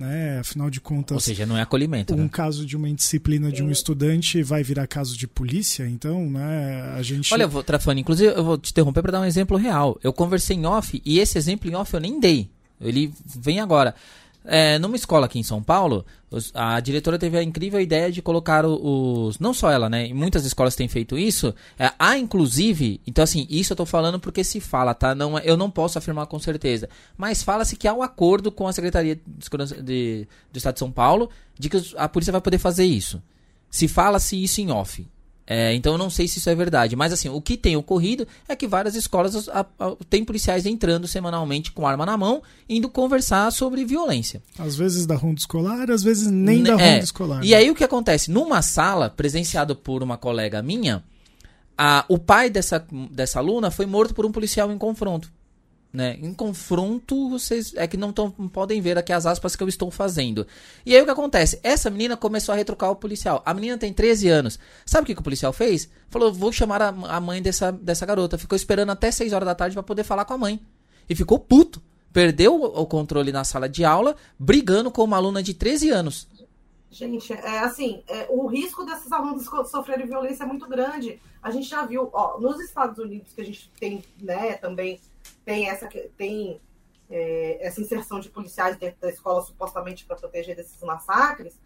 Né? Afinal de contas, ou seja, não é acolhimento. Um né? caso de uma indisciplina de um estudante vai virar caso de polícia, então, né? A gente. Olha, vou, Trafani, inclusive eu vou te interromper para dar um exemplo real. Eu conversei em off e esse exemplo em off eu nem dei. Ele vem agora. É, numa escola aqui em São Paulo, a diretora teve a incrível ideia de colocar os. Não só ela, né? Muitas escolas têm feito isso. É, há inclusive. Então, assim, isso eu tô falando porque se fala, tá? Não, é, eu não posso afirmar com certeza. Mas fala-se que há um acordo com a Secretaria de Segurança de, do Estado de São Paulo de que a polícia vai poder fazer isso. Se fala-se isso em off. É, então eu não sei se isso é verdade. Mas assim, o que tem ocorrido é que várias escolas a, a, tem policiais entrando semanalmente com arma na mão, indo conversar sobre violência. Às vezes da ronda escolar, às vezes nem da é, ronda escolar. E né? aí o que acontece? Numa sala, presenciado por uma colega minha, a, o pai dessa, dessa aluna foi morto por um policial em confronto né? Em confronto, vocês é que não, tão, não podem ver aqui as aspas que eu estou fazendo. E aí o que acontece? Essa menina começou a retrucar o policial. A menina tem 13 anos. Sabe o que, que o policial fez? Falou: vou chamar a, a mãe dessa, dessa garota. Ficou esperando até 6 horas da tarde para poder falar com a mãe. E ficou puto. Perdeu o, o controle na sala de aula, brigando com uma aluna de 13 anos. Gente, é assim, é, o risco desses alunos sofrerem violência é muito grande. A gente já viu, ó, nos Estados Unidos que a gente tem, né, também tem essa tem é, essa inserção de policiais dentro da escola supostamente para proteger desses massacres.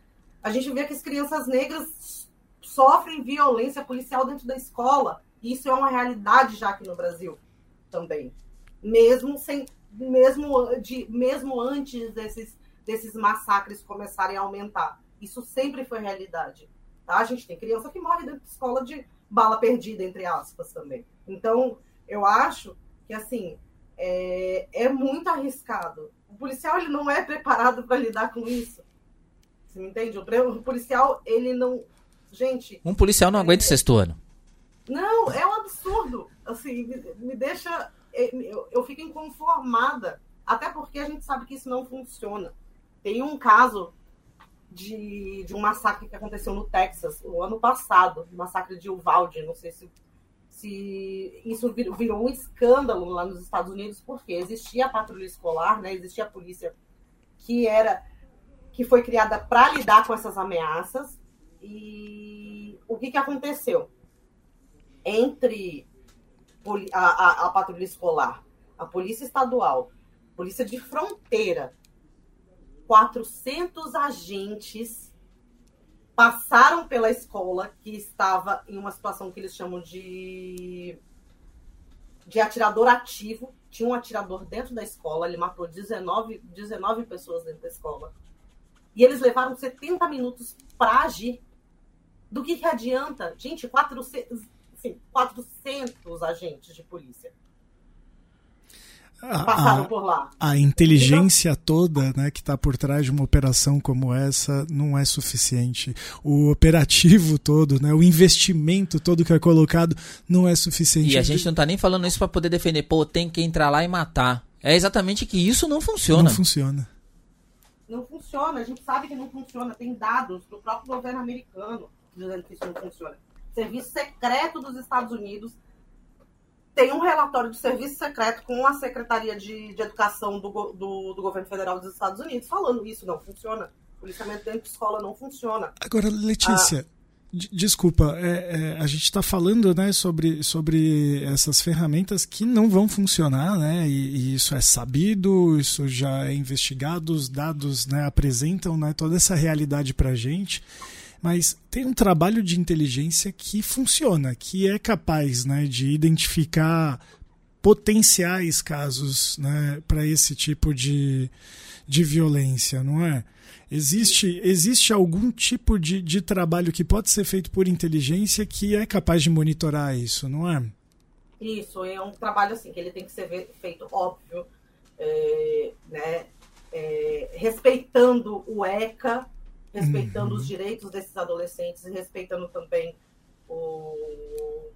A gente vê que as crianças negras sofrem violência policial dentro da escola. E isso é uma realidade já aqui no Brasil também. Mesmo sem mesmo de mesmo antes desses desses massacres começarem a aumentar. Isso sempre foi realidade. Tá? A gente tem criança que morre dentro de escola de bala perdida, entre aspas, também. Então, eu acho que, assim, é, é muito arriscado. O policial, ele não é preparado para lidar com isso. Você me entende? O policial, ele não... Gente... Um policial não aguenta é... sexto ano. Não, é um absurdo. Assim, me, me deixa... É, eu, eu fico inconformada. Até porque a gente sabe que isso não funciona. Tem um caso de, de um massacre que aconteceu no Texas o ano passado, o massacre de Uvalde, não sei se, se isso virou, um escândalo lá nos Estados Unidos, porque existia a patrulha escolar, né, existia a polícia que era que foi criada para lidar com essas ameaças. E o que, que aconteceu? Entre a, a, a patrulha escolar, a polícia estadual, polícia de fronteira 400 agentes passaram pela escola que estava em uma situação que eles chamam de de atirador ativo. Tinha um atirador dentro da escola, ele matou 19, 19 pessoas dentro da escola. E eles levaram 70 minutos para agir. Do que, que adianta? Gente, 400, assim, 400 agentes de polícia passaram a, por lá. A inteligência então, toda né, que está por trás de uma operação como essa não é suficiente. O operativo todo, né, o investimento todo que é colocado não é suficiente. E a gente não está nem falando isso para poder defender, pô, tem que entrar lá e matar. É exatamente que isso não funciona. Não funciona. Não funciona, a gente sabe que não funciona. Tem dados do próprio governo americano dizendo que isso não funciona. Serviço secreto dos Estados Unidos tem um relatório do serviço secreto com a Secretaria de, de Educação do, do, do, governo federal dos Estados Unidos falando isso não funciona. O policiamento dentro de escola não funciona. Agora, Letícia, ah, Desculpa, é, é, a gente está falando né, sobre, sobre essas ferramentas que não vão funcionar, né, e, e, isso é sabido, isso já é investigado, os dados né, apresentam né, toda essa realidade para a gente mas tem um trabalho de inteligência que funciona, que é capaz né, de identificar potenciais casos né, para esse tipo de, de violência, não é? Existe, existe algum tipo de, de trabalho que pode ser feito por inteligência que é capaz de monitorar isso, não é? Isso, é um trabalho assim que ele tem que ser feito, óbvio, é, né, é, respeitando o ECA, respeitando uhum. os direitos desses adolescentes e respeitando também o,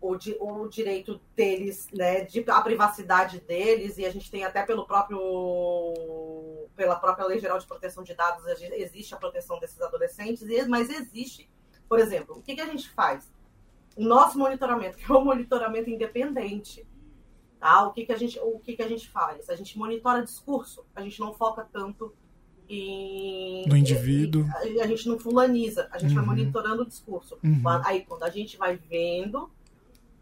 o, o, direito deles, né, de, a privacidade deles, e a gente tem até pelo próprio pela própria Lei Geral de Proteção de Dados, existe a proteção desses adolescentes, mas existe, por exemplo, o que, que a gente faz? O nosso monitoramento, [laughs] que é um monitoramento independente, tá? O que, que a gente, o que, que a gente faz? A gente monitora discurso, a gente não foca tanto e, no indivíduo. E, a gente não fulaniza, a gente uhum. vai monitorando o discurso. Uhum. Aí, quando a gente vai vendo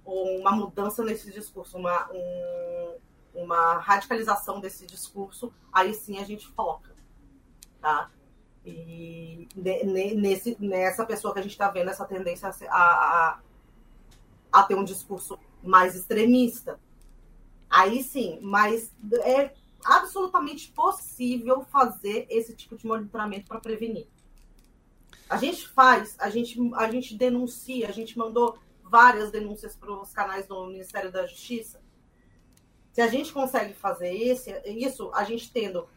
uma mudança nesse discurso, uma, um, uma radicalização desse discurso, aí sim a gente foca. Tá? E nesse, nessa pessoa que a gente está vendo essa tendência a, a, a ter um discurso mais extremista. Aí sim, mas é absolutamente possível fazer esse tipo de monitoramento para prevenir. A gente faz, a gente, a gente denuncia, a gente mandou várias denúncias para os canais do Ministério da Justiça. Se a gente consegue fazer esse, isso, a gente tendo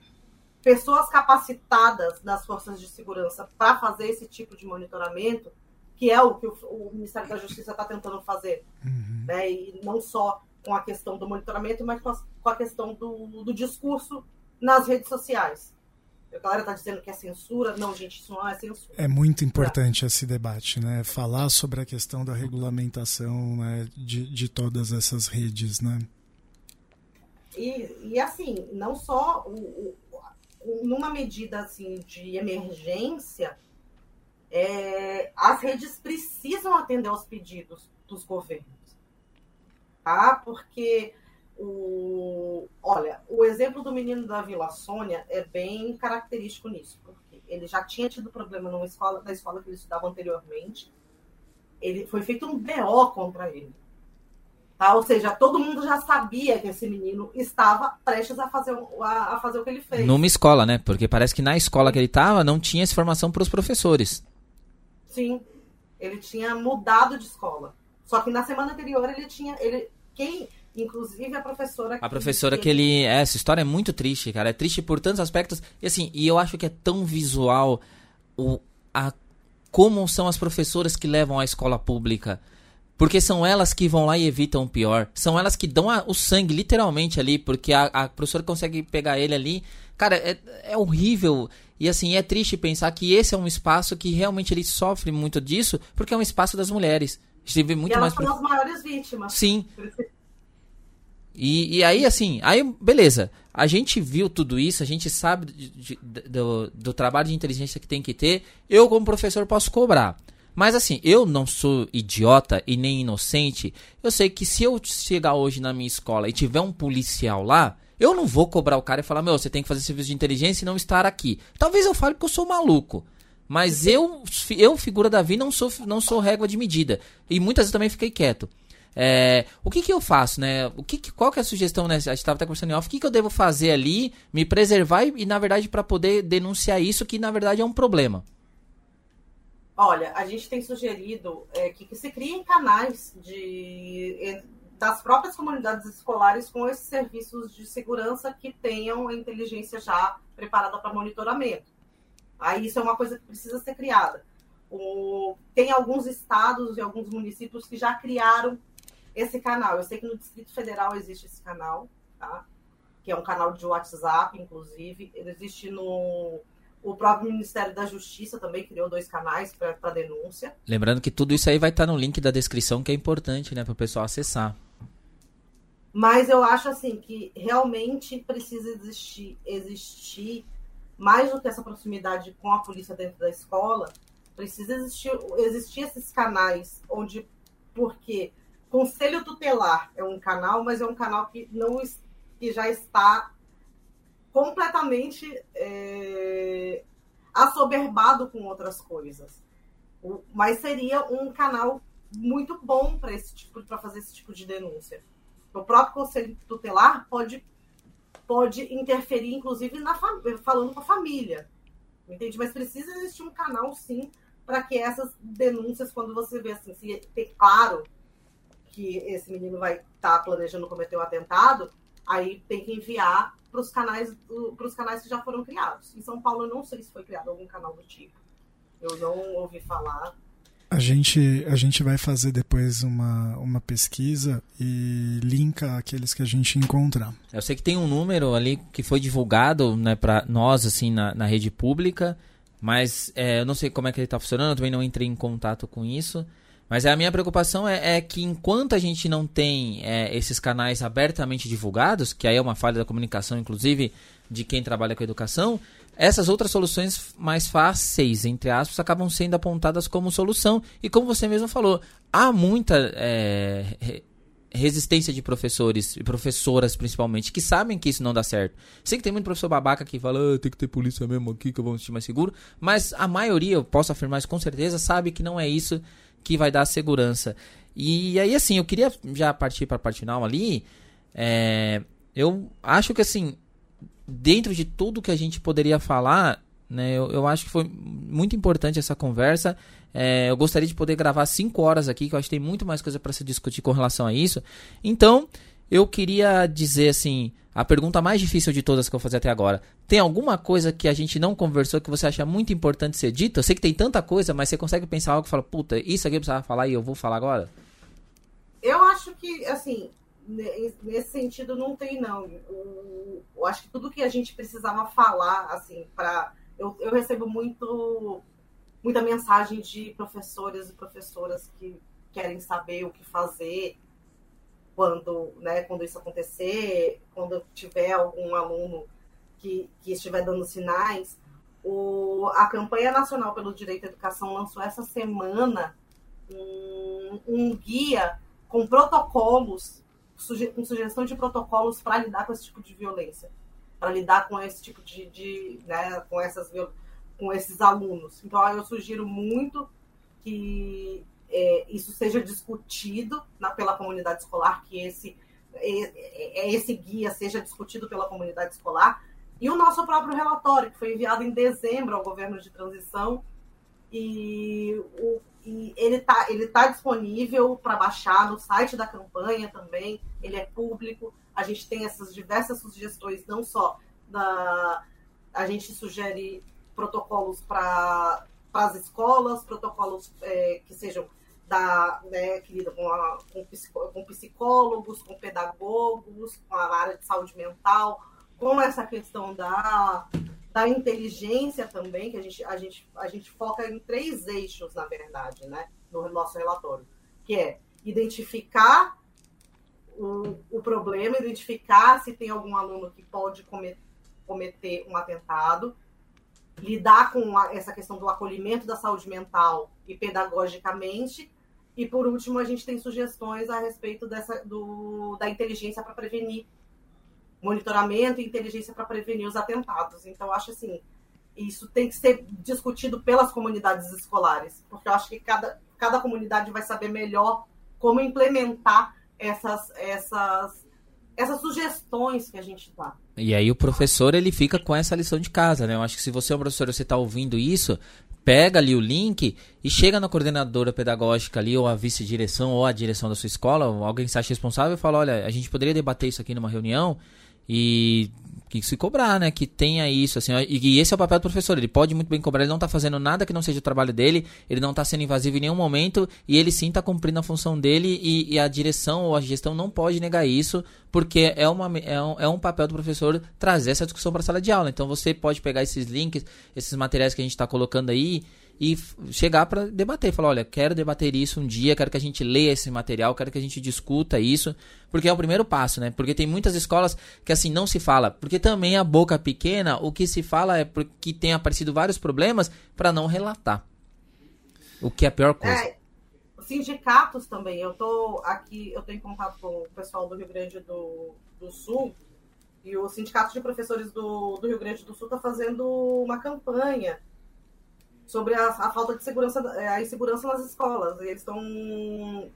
pessoas capacitadas nas forças de segurança para fazer esse tipo de monitoramento, que é o que o, o Ministério da Justiça está tentando fazer, uhum. né? E não só com a questão do monitoramento, mas com a, com a questão do, do, discurso nas redes sociais. A galera está dizendo que é censura. Não, gente, isso não é censura. É muito importante esse debate, né? Falar sobre a questão da regulamentação né? de, de todas essas redes, né? E, e assim, não só o, o, numa medida assim de emergência, é, as redes precisam atender aos pedidos dos governos, tá? Porque o, olha, o exemplo do menino da Vila Sônia é bem característico nisso, porque ele já tinha tido problema numa escola, na escola que ele estudava anteriormente. Ele foi feito um BO contra ele. Tá? Ou seja, todo mundo já sabia que esse menino estava prestes a fazer, a, a fazer o que ele fez. Numa escola, né? Porque parece que na escola que ele estava não tinha essa formação para os professores. Sim, ele tinha mudado de escola. Só que na semana anterior ele tinha. Ele, quem, inclusive a professora. A professora que, ele. É, essa história é muito triste, cara. É triste por tantos aspectos. E assim, e eu acho que é tão visual o, a, como são as professoras que levam a escola pública porque são elas que vão lá e evitam o pior. São elas que dão a, o sangue, literalmente, ali, porque a, a, professora consegue pegar ele ali. Cara, é, é horrível. E assim, é triste pensar que esse é um espaço que realmente ele sofre muito disso, porque é um espaço das mulheres. Vê muito e elas mais. São as maiores vítimas. Sim. E, e aí, assim, aí, beleza. A gente viu tudo isso, a gente sabe de, de, do, do trabalho de inteligência que tem que ter. Eu, como professor, posso cobrar. Mas assim, eu não sou idiota e nem inocente. Eu sei que se eu chegar hoje na minha escola e tiver um policial lá, eu não vou cobrar o cara e falar: Meu, você tem que fazer serviço de inteligência e não estar aqui. Talvez eu fale que eu sou maluco. Mas eu, eu figura da vida, não sou, não sou régua de medida. E muitas vezes também fiquei quieto. É, o que, que eu faço, né? O que, qual que é a sugestão, né? A gente estava até conversando em off. O que, que eu devo fazer ali, me preservar e, e na verdade, para poder denunciar isso, que na verdade é um problema? Olha, a gente tem sugerido é, que, que, se criem canais de, das próprias comunidades escolares com esses serviços de segurança que tenham a inteligência já preparada para monitoramento. Aí isso é uma coisa que precisa ser criada. O, tem alguns estados e alguns municípios que já criaram esse canal. Eu sei que no Distrito Federal existe esse canal, tá? que é um canal de WhatsApp, inclusive. Ele existe no o próprio Ministério da Justiça também criou dois canais para denúncia. Lembrando que tudo isso aí vai estar tá no link da descrição, que é importante, né, para o pessoal acessar. Mas eu acho assim que realmente precisa existir, existir mais do que essa proximidade com a polícia dentro da escola, precisa existir, existir esses canais onde, porque conselho tutelar é um canal, mas é um canal que não que já está completamente é, assoberbado com outras coisas. Mas seria um canal muito bom para esse tipo para fazer esse tipo de denúncia. O próprio conselho tutelar pode pode interferir, inclusive, na falando com a família. Entende? Mas precisa existir um canal, sim, para que essas denúncias, quando você vê assim, se ter claro que esse menino vai estar tá planejando cometer um atentado, aí tem que enviar para os canais, para os canais que já foram criados. Em São Paulo, eu não sei se foi criado algum canal do tipo. Eu não ouvi falar. A gente, a gente vai fazer depois uma, uma pesquisa e linka aqueles que a gente encontrar. Eu sei que tem um número ali que foi divulgado né, para nós assim na, na rede pública, mas é, eu não sei como é que ele está funcionando, eu também não entrei em contato com isso. Mas a minha preocupação é, é que enquanto a gente não tem é, esses canais abertamente divulgados, que aí é uma falha da comunicação, inclusive, de quem trabalha com educação, essas outras soluções mais fáceis, entre aspas, acabam sendo apontadas como solução. E como você mesmo falou, há muita é, resistência de professores e professoras, principalmente, que sabem que isso não dá certo. Sei que tem muito professor babaca que fala, ah, tem que ter polícia mesmo aqui que eu vou me sentir mais seguro, mas a maioria, eu posso afirmar isso com certeza, sabe que não é isso que vai dar segurança. E aí, assim, eu queria já partir para a parte final ali. É, eu acho que, assim, dentro de tudo que a gente poderia falar, né, eu, eu acho que foi muito importante essa conversa. É, eu gostaria de poder gravar cinco horas aqui, que eu acho que tem muito mais coisa para se discutir com relação a isso. Então, eu queria dizer assim, a pergunta mais difícil de todas que eu vou fazer até agora. Tem alguma coisa que a gente não conversou que você acha muito importante ser dita? Eu sei que tem tanta coisa, mas você consegue pensar algo e fala, puta, isso aqui eu precisava falar e eu vou falar agora? Eu acho que, assim, nesse sentido não tem, não. Eu, acho que tudo que a gente precisava falar, assim, para eu, eu recebo muito muita mensagem de professores e professoras que querem saber o que fazer quando, né, quando isso acontecer, quando tiver algum aluno que, que estiver dando sinais, o, a campanha nacional pelo direito à educação lançou essa semana um, um guia com protocolos, suge, com sugestão de protocolos para lidar com esse tipo de violência, para lidar com esse tipo de, de né, com essas com esses alunos. Então eu sugiro muito que é, isso seja discutido na, pela comunidade escolar, que esse é, é, esse guia seja discutido pela comunidade escolar, e o nosso próprio relatório, que foi enviado em dezembro ao governo de transição, e, o, e ele está ele tá disponível para baixar no site da campanha também, ele é público, a gente tem essas diversas sugestões, não só da. A gente sugere protocolos para as escolas, protocolos é, que sejam da, né, que lidam com, com psicólogos, com pedagogos, com a área de saúde mental, com essa questão da, da inteligência também, que a gente, a, gente, a gente foca em três eixos, na verdade, né, no nosso relatório, que é identificar o, o problema, identificar se tem algum aluno que pode cometer, cometer um atentado, lidar com a, essa questão do acolhimento da saúde mental e pedagogicamente, e por último, a gente tem sugestões a respeito dessa, do, da inteligência para prevenir monitoramento e inteligência para prevenir os atentados. Então, acho assim, isso tem que ser discutido pelas comunidades escolares, porque eu acho que cada, cada comunidade vai saber melhor como implementar essas, essas, essas sugestões que a gente dá. E aí o professor ele fica com essa lição de casa, né? Eu acho que se você é um professor e você está ouvindo isso, pega ali o link e chega na coordenadora pedagógica ali, ou a vice-direção, ou a direção da sua escola, alguém que acha responsável e fala, olha, a gente poderia debater isso aqui numa reunião e que se cobrar, né? Que tenha isso, assim, e, esse é o papel do professor. Ele pode muito bem cobrar, ele não está fazendo nada que não seja o trabalho dele, ele não está sendo invasivo em nenhum momento, e ele sim está cumprindo a função dele, e, e, a direção ou a gestão não pode negar isso, porque é, uma, é, um, é um papel do professor trazer essa discussão para a sala de aula. Então você pode pegar esses links, esses materiais que a gente está colocando aí e chegar para debater, falar, olha, quero debater isso um dia, quero que a gente leia esse material, quero que a gente discuta isso, porque é o primeiro passo, né? Porque tem muitas escolas que assim não se fala, porque também a boca pequena, o que se fala é porque tem aparecido vários problemas para não relatar. O que é a pior coisa. É, sindicatos também. Eu tô aqui, eu tenho contato com o pessoal do Rio Grande do, do Sul e o sindicato de professores do, do Rio Grande do Sul está fazendo uma campanha sobre a, a, falta de segurança, é, a insegurança nas escolas. Eles estão.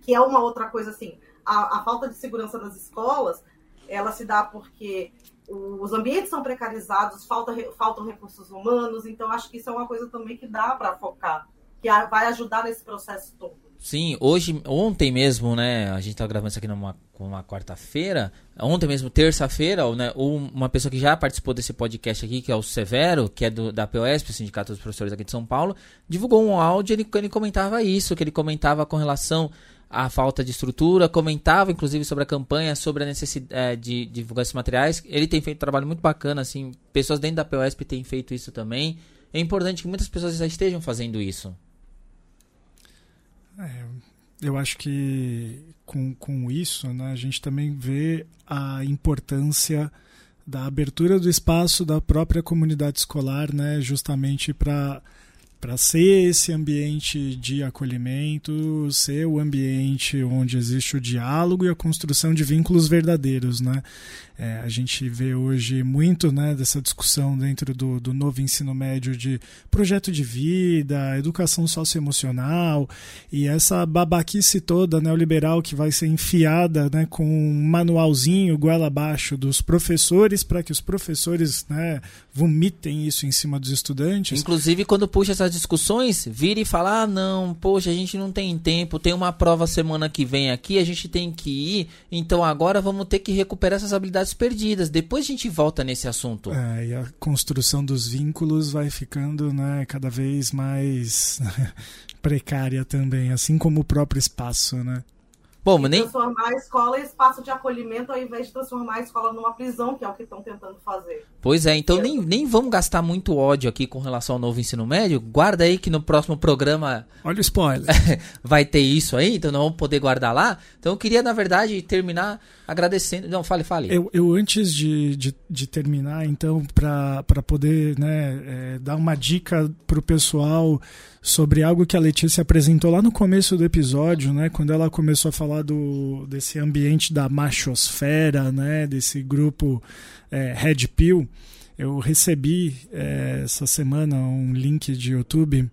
Que é uma outra coisa assim. A, a, falta de segurança nas escolas, ela se dá porque os ambientes são precarizados, falta, faltam recursos humanos, então acho que isso é uma coisa também que dá para focar, que vai ajudar nesse processo todo. Sim, hoje, ontem mesmo, né? A gente tá gravando isso aqui numa, numa quarta-feira. Ontem mesmo, terça-feira, né, uma pessoa que já participou desse podcast aqui, que é o Severo, que é do, da POSP, Sindicato dos Professores aqui de São Paulo, divulgou um áudio ele, ele comentava isso, que ele comentava com relação à falta de estrutura, comentava inclusive sobre a campanha, sobre a necessidade é, de, de divulgar esses materiais. Ele tem feito um trabalho muito bacana, assim, pessoas dentro da POSP têm feito isso também. É importante que muitas pessoas já estejam fazendo isso. É, eu acho que com, com isso né, a gente também vê a importância da abertura do espaço da própria comunidade escolar, né, justamente para para ser esse ambiente de acolhimento, ser o ambiente onde existe o diálogo e a construção de vínculos verdadeiros, né? É, a gente vê hoje muito né, dessa discussão dentro do, do novo ensino médio de projeto de vida, educação socioemocional e essa babaquice toda neoliberal que vai ser enfiada né, com um manualzinho goela abaixo dos professores para que os professores né, vomitem isso em cima dos estudantes. Inclusive, quando puxa essas discussões, vira e fala: ah, não, poxa, a gente não tem tempo, tem uma prova semana que vem aqui, a gente tem que ir, então agora vamos ter que recuperar essas habilidades oportunidades perdidas. Depois a gente volta nesse assunto. É, e a construção dos vínculos vai ficando né, cada vez mais [laughs] precária também, assim como o próprio espaço, né? Bom, mas nem. Transformar a escola em espaço de acolhimento ao invés de transformar a escola numa prisão, que é o que estão tentando fazer. Pois é, então nem, nem vamos gastar muito ódio aqui com relação ao novo ensino médio. Guarda aí que no próximo programa. Olha o spoiler. [laughs] vai ter isso aí, então não vamos poder guardar lá. Então eu queria, na verdade, terminar agradecendo. Não, fale, fale. Eu, eu antes de, de, de terminar, então, para poder né, é, dar uma dica para o pessoal sobre algo que a Letícia apresentou lá no começo do episódio, né, quando ela começou a falar do, desse ambiente da machosfera, né, desse grupo é, Red Pill. Eu recebi é, essa semana um link de YouTube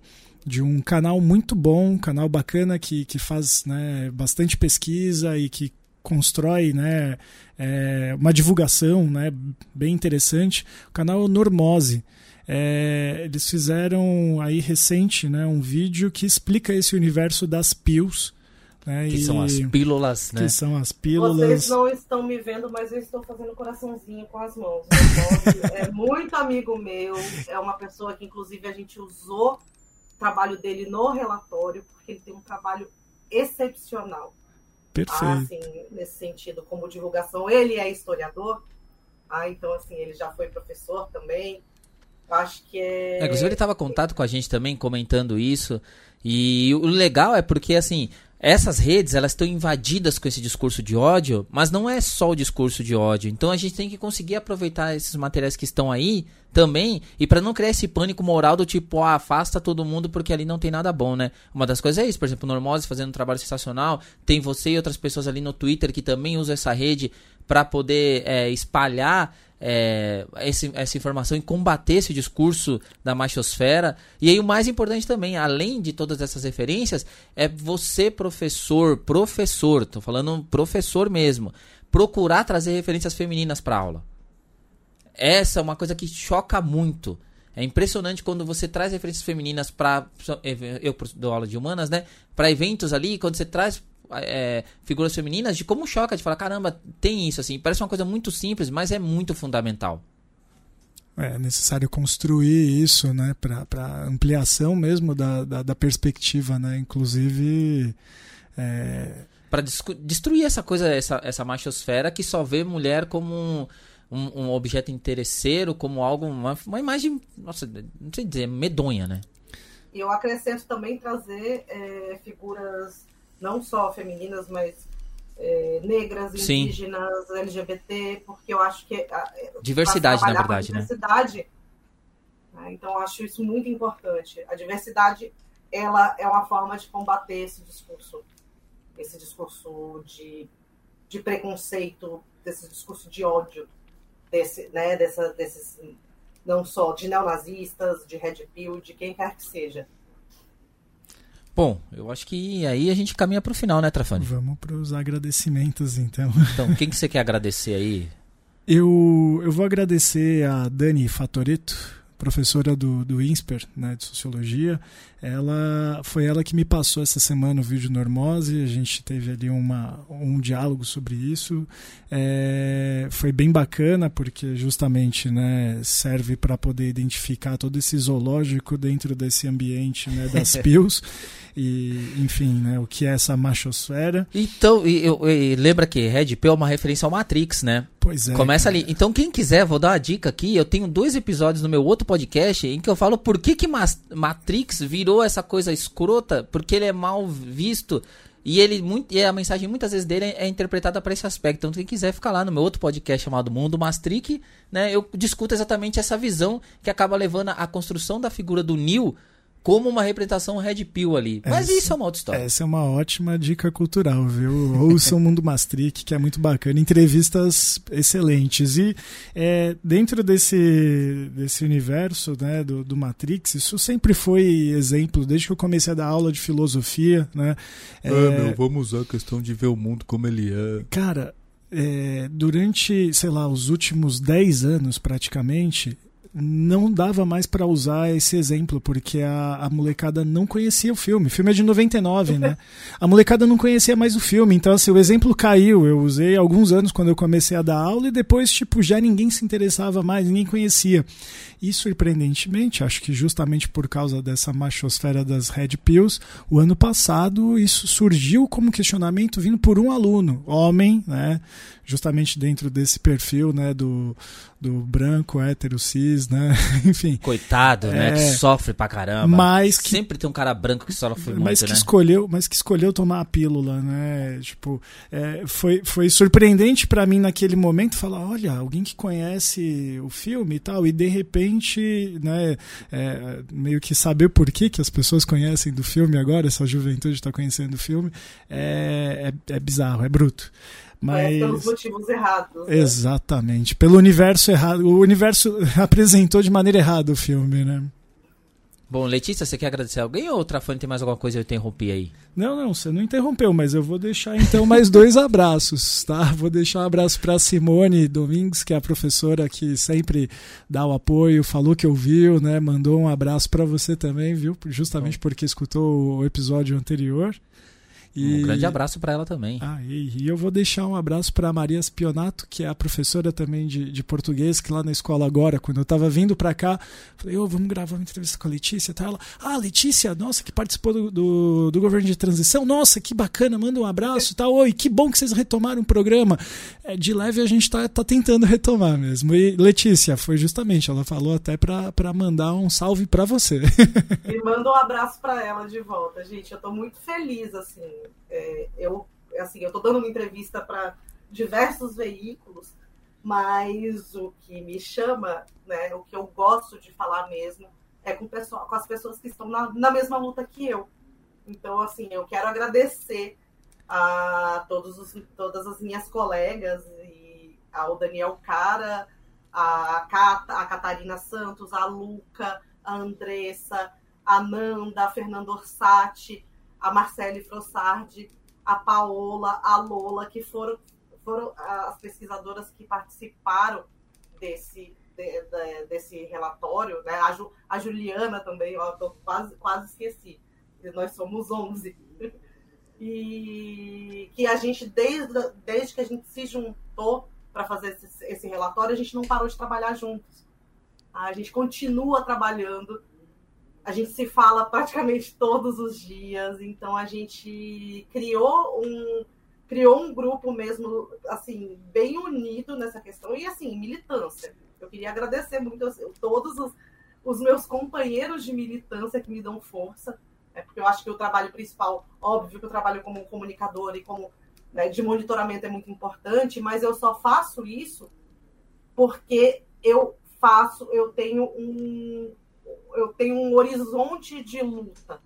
de um canal muito bom, um canal bacana que, que faz né, bastante pesquisa e que constrói né, é, uma divulgação né, bem interessante. O canal Normose. É, eles fizeram aí recente né, um vídeo que explica esse universo das pills. Né, que e, são as pílulas, né? Que são as pílulas. Vocês não estão me vendo, mas eu estou fazendo coraçãozinho com as mãos. é muito amigo meu, é uma pessoa que inclusive a gente usou o trabalho dele no relatório, porque ele tem um trabalho excepcional. Perfeito. Ah, assim, nesse sentido, como divulgação. Ele é historiador, ah, então assim, ele já foi professor também. Acho que é. é inclusive, ele estava em contato com a gente também, comentando isso. E o legal é porque, assim, essas redes elas estão invadidas com esse discurso de ódio, mas não é só o discurso de ódio. Então a gente tem que conseguir aproveitar esses materiais que estão aí também e para não criar esse pânico moral do tipo, ah, afasta todo mundo porque ali não tem nada bom, né? Uma das coisas é isso, por exemplo, Normose fazendo um trabalho sensacional, tem você e outras pessoas ali no Twitter que também usam essa rede para poder é, espalhar é, esse, essa informação e combater esse discurso da machosfera. E aí o mais importante também, além de todas essas referências, é você, professor, professor, tô falando professor mesmo, procurar trazer referências femininas para aula. Essa é uma coisa que choca muito. É impressionante quando você traz referências femininas para eu dou aula de humanas, né? Para eventos ali, quando você traz é, figuras femininas, de como choca de falar, caramba, tem isso, assim. Parece uma coisa muito simples, mas é muito fundamental. É necessário construir isso, né, para ampliação mesmo da, da, da, perspectiva, né, inclusive... É... Para destruir essa coisa, essa, essa machosfera que só vê mulher como um, um, um objeto interesseiro, como algo, uma, uma imagem, nossa, não sei dizer, medonha, né? E eu acrescento também trazer é, figuras não só femininas, mas é, negras, Sim. indígenas, LGBT, porque eu acho que. É, diversidade, na verdade, né? diversidade, né? Então, eu acho isso muito importante. A diversidade ela é uma forma de combater esse discurso, esse discurso de, de preconceito, desse discurso de ódio, desse, né, dessa, desses, não só de neonazistas, de red pill, de quem quer que seja. Bom, eu acho que aí a gente caminha para o final, né, Trafani? Vamos para os agradecimentos, então. Então, quem que você quer agradecer aí? [laughs] Eu, eu vou agradecer a Dani Fatoreto, professora do, do INSPER, né, de Sociologia. Ela foi ela que me passou essa semana o vídeo Normose, a gente teve ali uma, um diálogo sobre isso. É, foi bem bacana porque justamente né, serve para poder identificar todo esse zoológico dentro desse ambiente né, das [laughs] PILs e enfim, né, o que é essa machosfera. Então, e, e, lembra que Red Pill é uma referência ao Matrix, né? Pois é. Começa cara. ali. Então, quem quiser, vou dar uma dica aqui. Eu tenho dois episódios no meu outro podcast em que eu falo por que, que Matrix virou essa coisa escrota porque ele é mal visto. E ele muito, e a mensagem muitas vezes dele é, interpretada para esse aspecto. Então, quem quiser ficar lá no meu outro podcast chamado Mundo Maastricht, né, eu discuto exatamente essa visão que acaba levando à construção da figura do Neil como uma representação Red Pill ali. Mas essa, isso é uma outra história. Essa é uma ótima dica cultural, viu? Ouça o Mundo Maastricht, que é muito bacana. Entrevistas excelentes. E é, dentro desse, desse universo né, do, do Matrix, isso sempre foi exemplo, desde que eu comecei a dar aula de filosofia. Né, é, é meu, vamos usar a questão de ver o mundo como ele é. Cara, é, durante, sei lá, os últimos 10 anos praticamente, não dava mais para usar esse exemplo, porque a, a, molecada não conhecia o filme. O filme é de 99, né? A molecada não conhecia mais o filme, então assim, o exemplo caiu. Eu usei alguns anos quando eu comecei a dar aula e depois, tipo, já ninguém se interessava mais, ninguém conhecia. E surpreendentemente, acho que justamente por causa dessa machosfera das Red Pills, o ano passado isso surgiu como questionamento vindo por um aluno, homem, né? Justamente dentro desse perfil, né, do, do branco, hétero, cis, né? [laughs] Enfim. Coitado, né? É, que sofre pra caramba. Mas que, Sempre tem um cara branco que sofre muito, mas que né? Escolheu, mas que escolheu tomar a pílula, né? Tipo, é, foi, foi surpreendente para mim naquele momento falar, olha, alguém que conhece o filme e tal, e de repente gente né, é, meio que saber por que, que as pessoas conhecem do filme agora, essa juventude está conhecendo o filme, é, é, é bizarro, é bruto. Mas... É, pelos motivos errados. Né? Exatamente. Pelo universo errado. O universo [laughs] apresentou de maneira errada o filme, né? Bom, Letícia, você quer agradecer alguém ou o Trafani tem mais alguma coisa eu interrompi aí? Não, não, você não interrompeu, mas eu vou deixar então mais dois abraços, tá? Vou deixar um abraço para Simone Domingues, que é a professora que sempre dá o apoio, falou que ouviu, né? Mandou um abraço para você também, viu? Justamente Bom. porque escutou o episódio anterior. E... Um grande abraço para ela também. Ah, e, e, eu vou deixar um abraço para Maria Spionato, que é a professora também de, de português, que lá na escola agora, quando eu estava vindo para cá, falei, oh, vamos gravar uma entrevista com a Letícia. Tá? Ela, ah, Letícia, nossa, que participou do, do, do, governo de transição, nossa, que bacana, manda um abraço, tá? Oi, que bom que vocês retomaram o programa. É, de leve a gente tá, tá tentando retomar mesmo. E Letícia, foi justamente, ela falou até para mandar um salve para você. Me [laughs] manda um abraço para ela de volta, gente. Eu tô muito feliz, assim é, eu, assim, eu estou dando uma entrevista para diversos veículos, mas o que me chama, né, o que eu gosto de falar mesmo, é com, pessoal, com as pessoas que estão na, na mesma luta que eu. Então, assim, eu quero agradecer a todos os, todas as minhas colegas, e ao Daniel Cara, a, Cata, a Catarina Santos, a Luca, a Andressa, a Nanda, a Fernanda Orsatti, a Marcele Frossardi, a Paola, a Lola, que foram, foram as pesquisadoras que participaram desse, de, de, desse relatório, né? a, Ju, a Juliana também, ó, quase, quase esqueci, nós somos 11. E que a gente, desde, desde que a gente se juntou para fazer esse, esse relatório, a gente não parou de trabalhar juntos. A gente continua trabalhando a gente se fala praticamente todos os dias, então a gente criou um criou um grupo mesmo assim bem unido nessa questão e assim militância. Eu queria agradecer muito a todos os, os meus companheiros de militância que me dão força, né, porque eu acho que o trabalho principal, óbvio que o trabalho como comunicador e como né, de monitoramento é muito importante, mas eu só faço isso porque eu faço, eu tenho um, eu tenho um horizonte de luta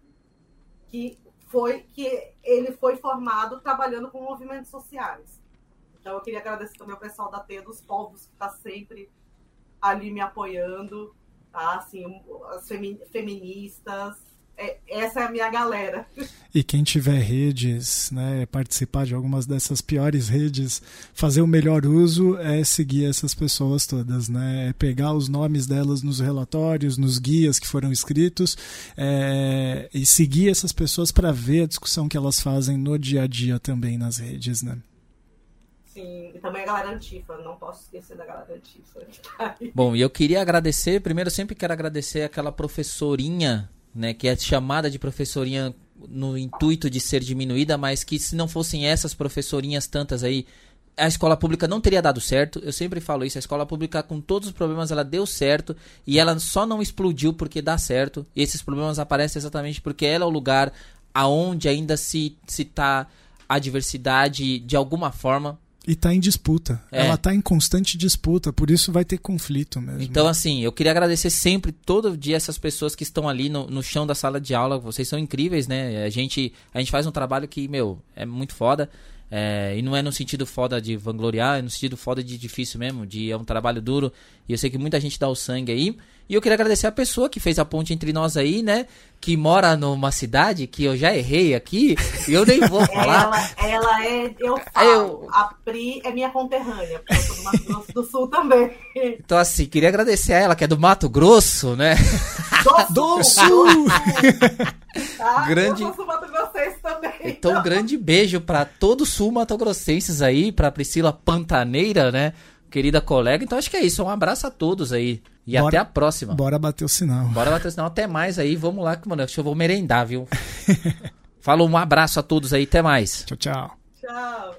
que foi que ele foi formado trabalhando com movimentos sociais. Então eu queria agradecer também ao pessoal da Teia dos Povos que está sempre ali me apoiando, tá? Assim, as feministas, é, essa é a minha galera. E quem tiver redes, né, participar de algumas dessas piores redes, fazer o melhor uso é seguir essas pessoas todas, né? É pegar os nomes delas nos relatórios, nos guias que foram escritos é, e seguir essas pessoas para ver a discussão que elas fazem no dia a dia também nas redes, né? Sim, e também a galera Antifa, não posso esquecer da galera Antifa. Bom, e eu queria agradecer, primeiro eu sempre quero agradecer aquela professorinha né, que é chamada de professorinha no intuito de ser diminuída, mas que se não fossem essas professorinhas tantas aí, a escola pública não teria dado certo. Eu sempre falo isso, a escola pública com todos os problemas ela deu certo e ela só não explodiu porque dá certo. E esses problemas aparecem exatamente porque ela é o lugar aonde ainda se se tá a diversidade de alguma forma, e está em disputa. É. Ela está em constante disputa, por isso vai ter conflito mesmo. Então, assim, eu queria agradecer sempre, todo dia, essas pessoas que estão ali no, no chão da sala de aula. Vocês são incríveis, né? A gente, a gente faz um trabalho que, meu, é muito foda. É, e não é no sentido foda de vangloriar, é no sentido foda de difícil mesmo, de é um trabalho duro. E eu sei que muita gente dá o sangue aí. E eu queria agradecer a pessoa que fez a ponte entre nós aí, né? Que mora numa cidade que eu já errei aqui e eu nem vou [laughs] falar. Ela, ela é, eu falo, eu... a Pri é minha conterrânea, porque eu sou do Mato Grosso do Sul também. [laughs] Então, assim, queria agradecer a ela, que é do Mato Grosso, né? Do Sul! Do [laughs] Tá? grande... Eu sou Mato Grossense também. Então, um grande beijo para todo o sul Mato Grossenses aí, pra Priscila Pantaneira, né? Querida colega. Então, acho que é isso. Um abraço a todos aí. E bora, até a próxima. Bora bater o sinal. Bora bater o sinal. Até mais aí. Vamos lá, mano. Acho que eu vou merendar, viu? [laughs] Falou, um abraço a todos aí. Até mais. Tchau, tchau. Tchau.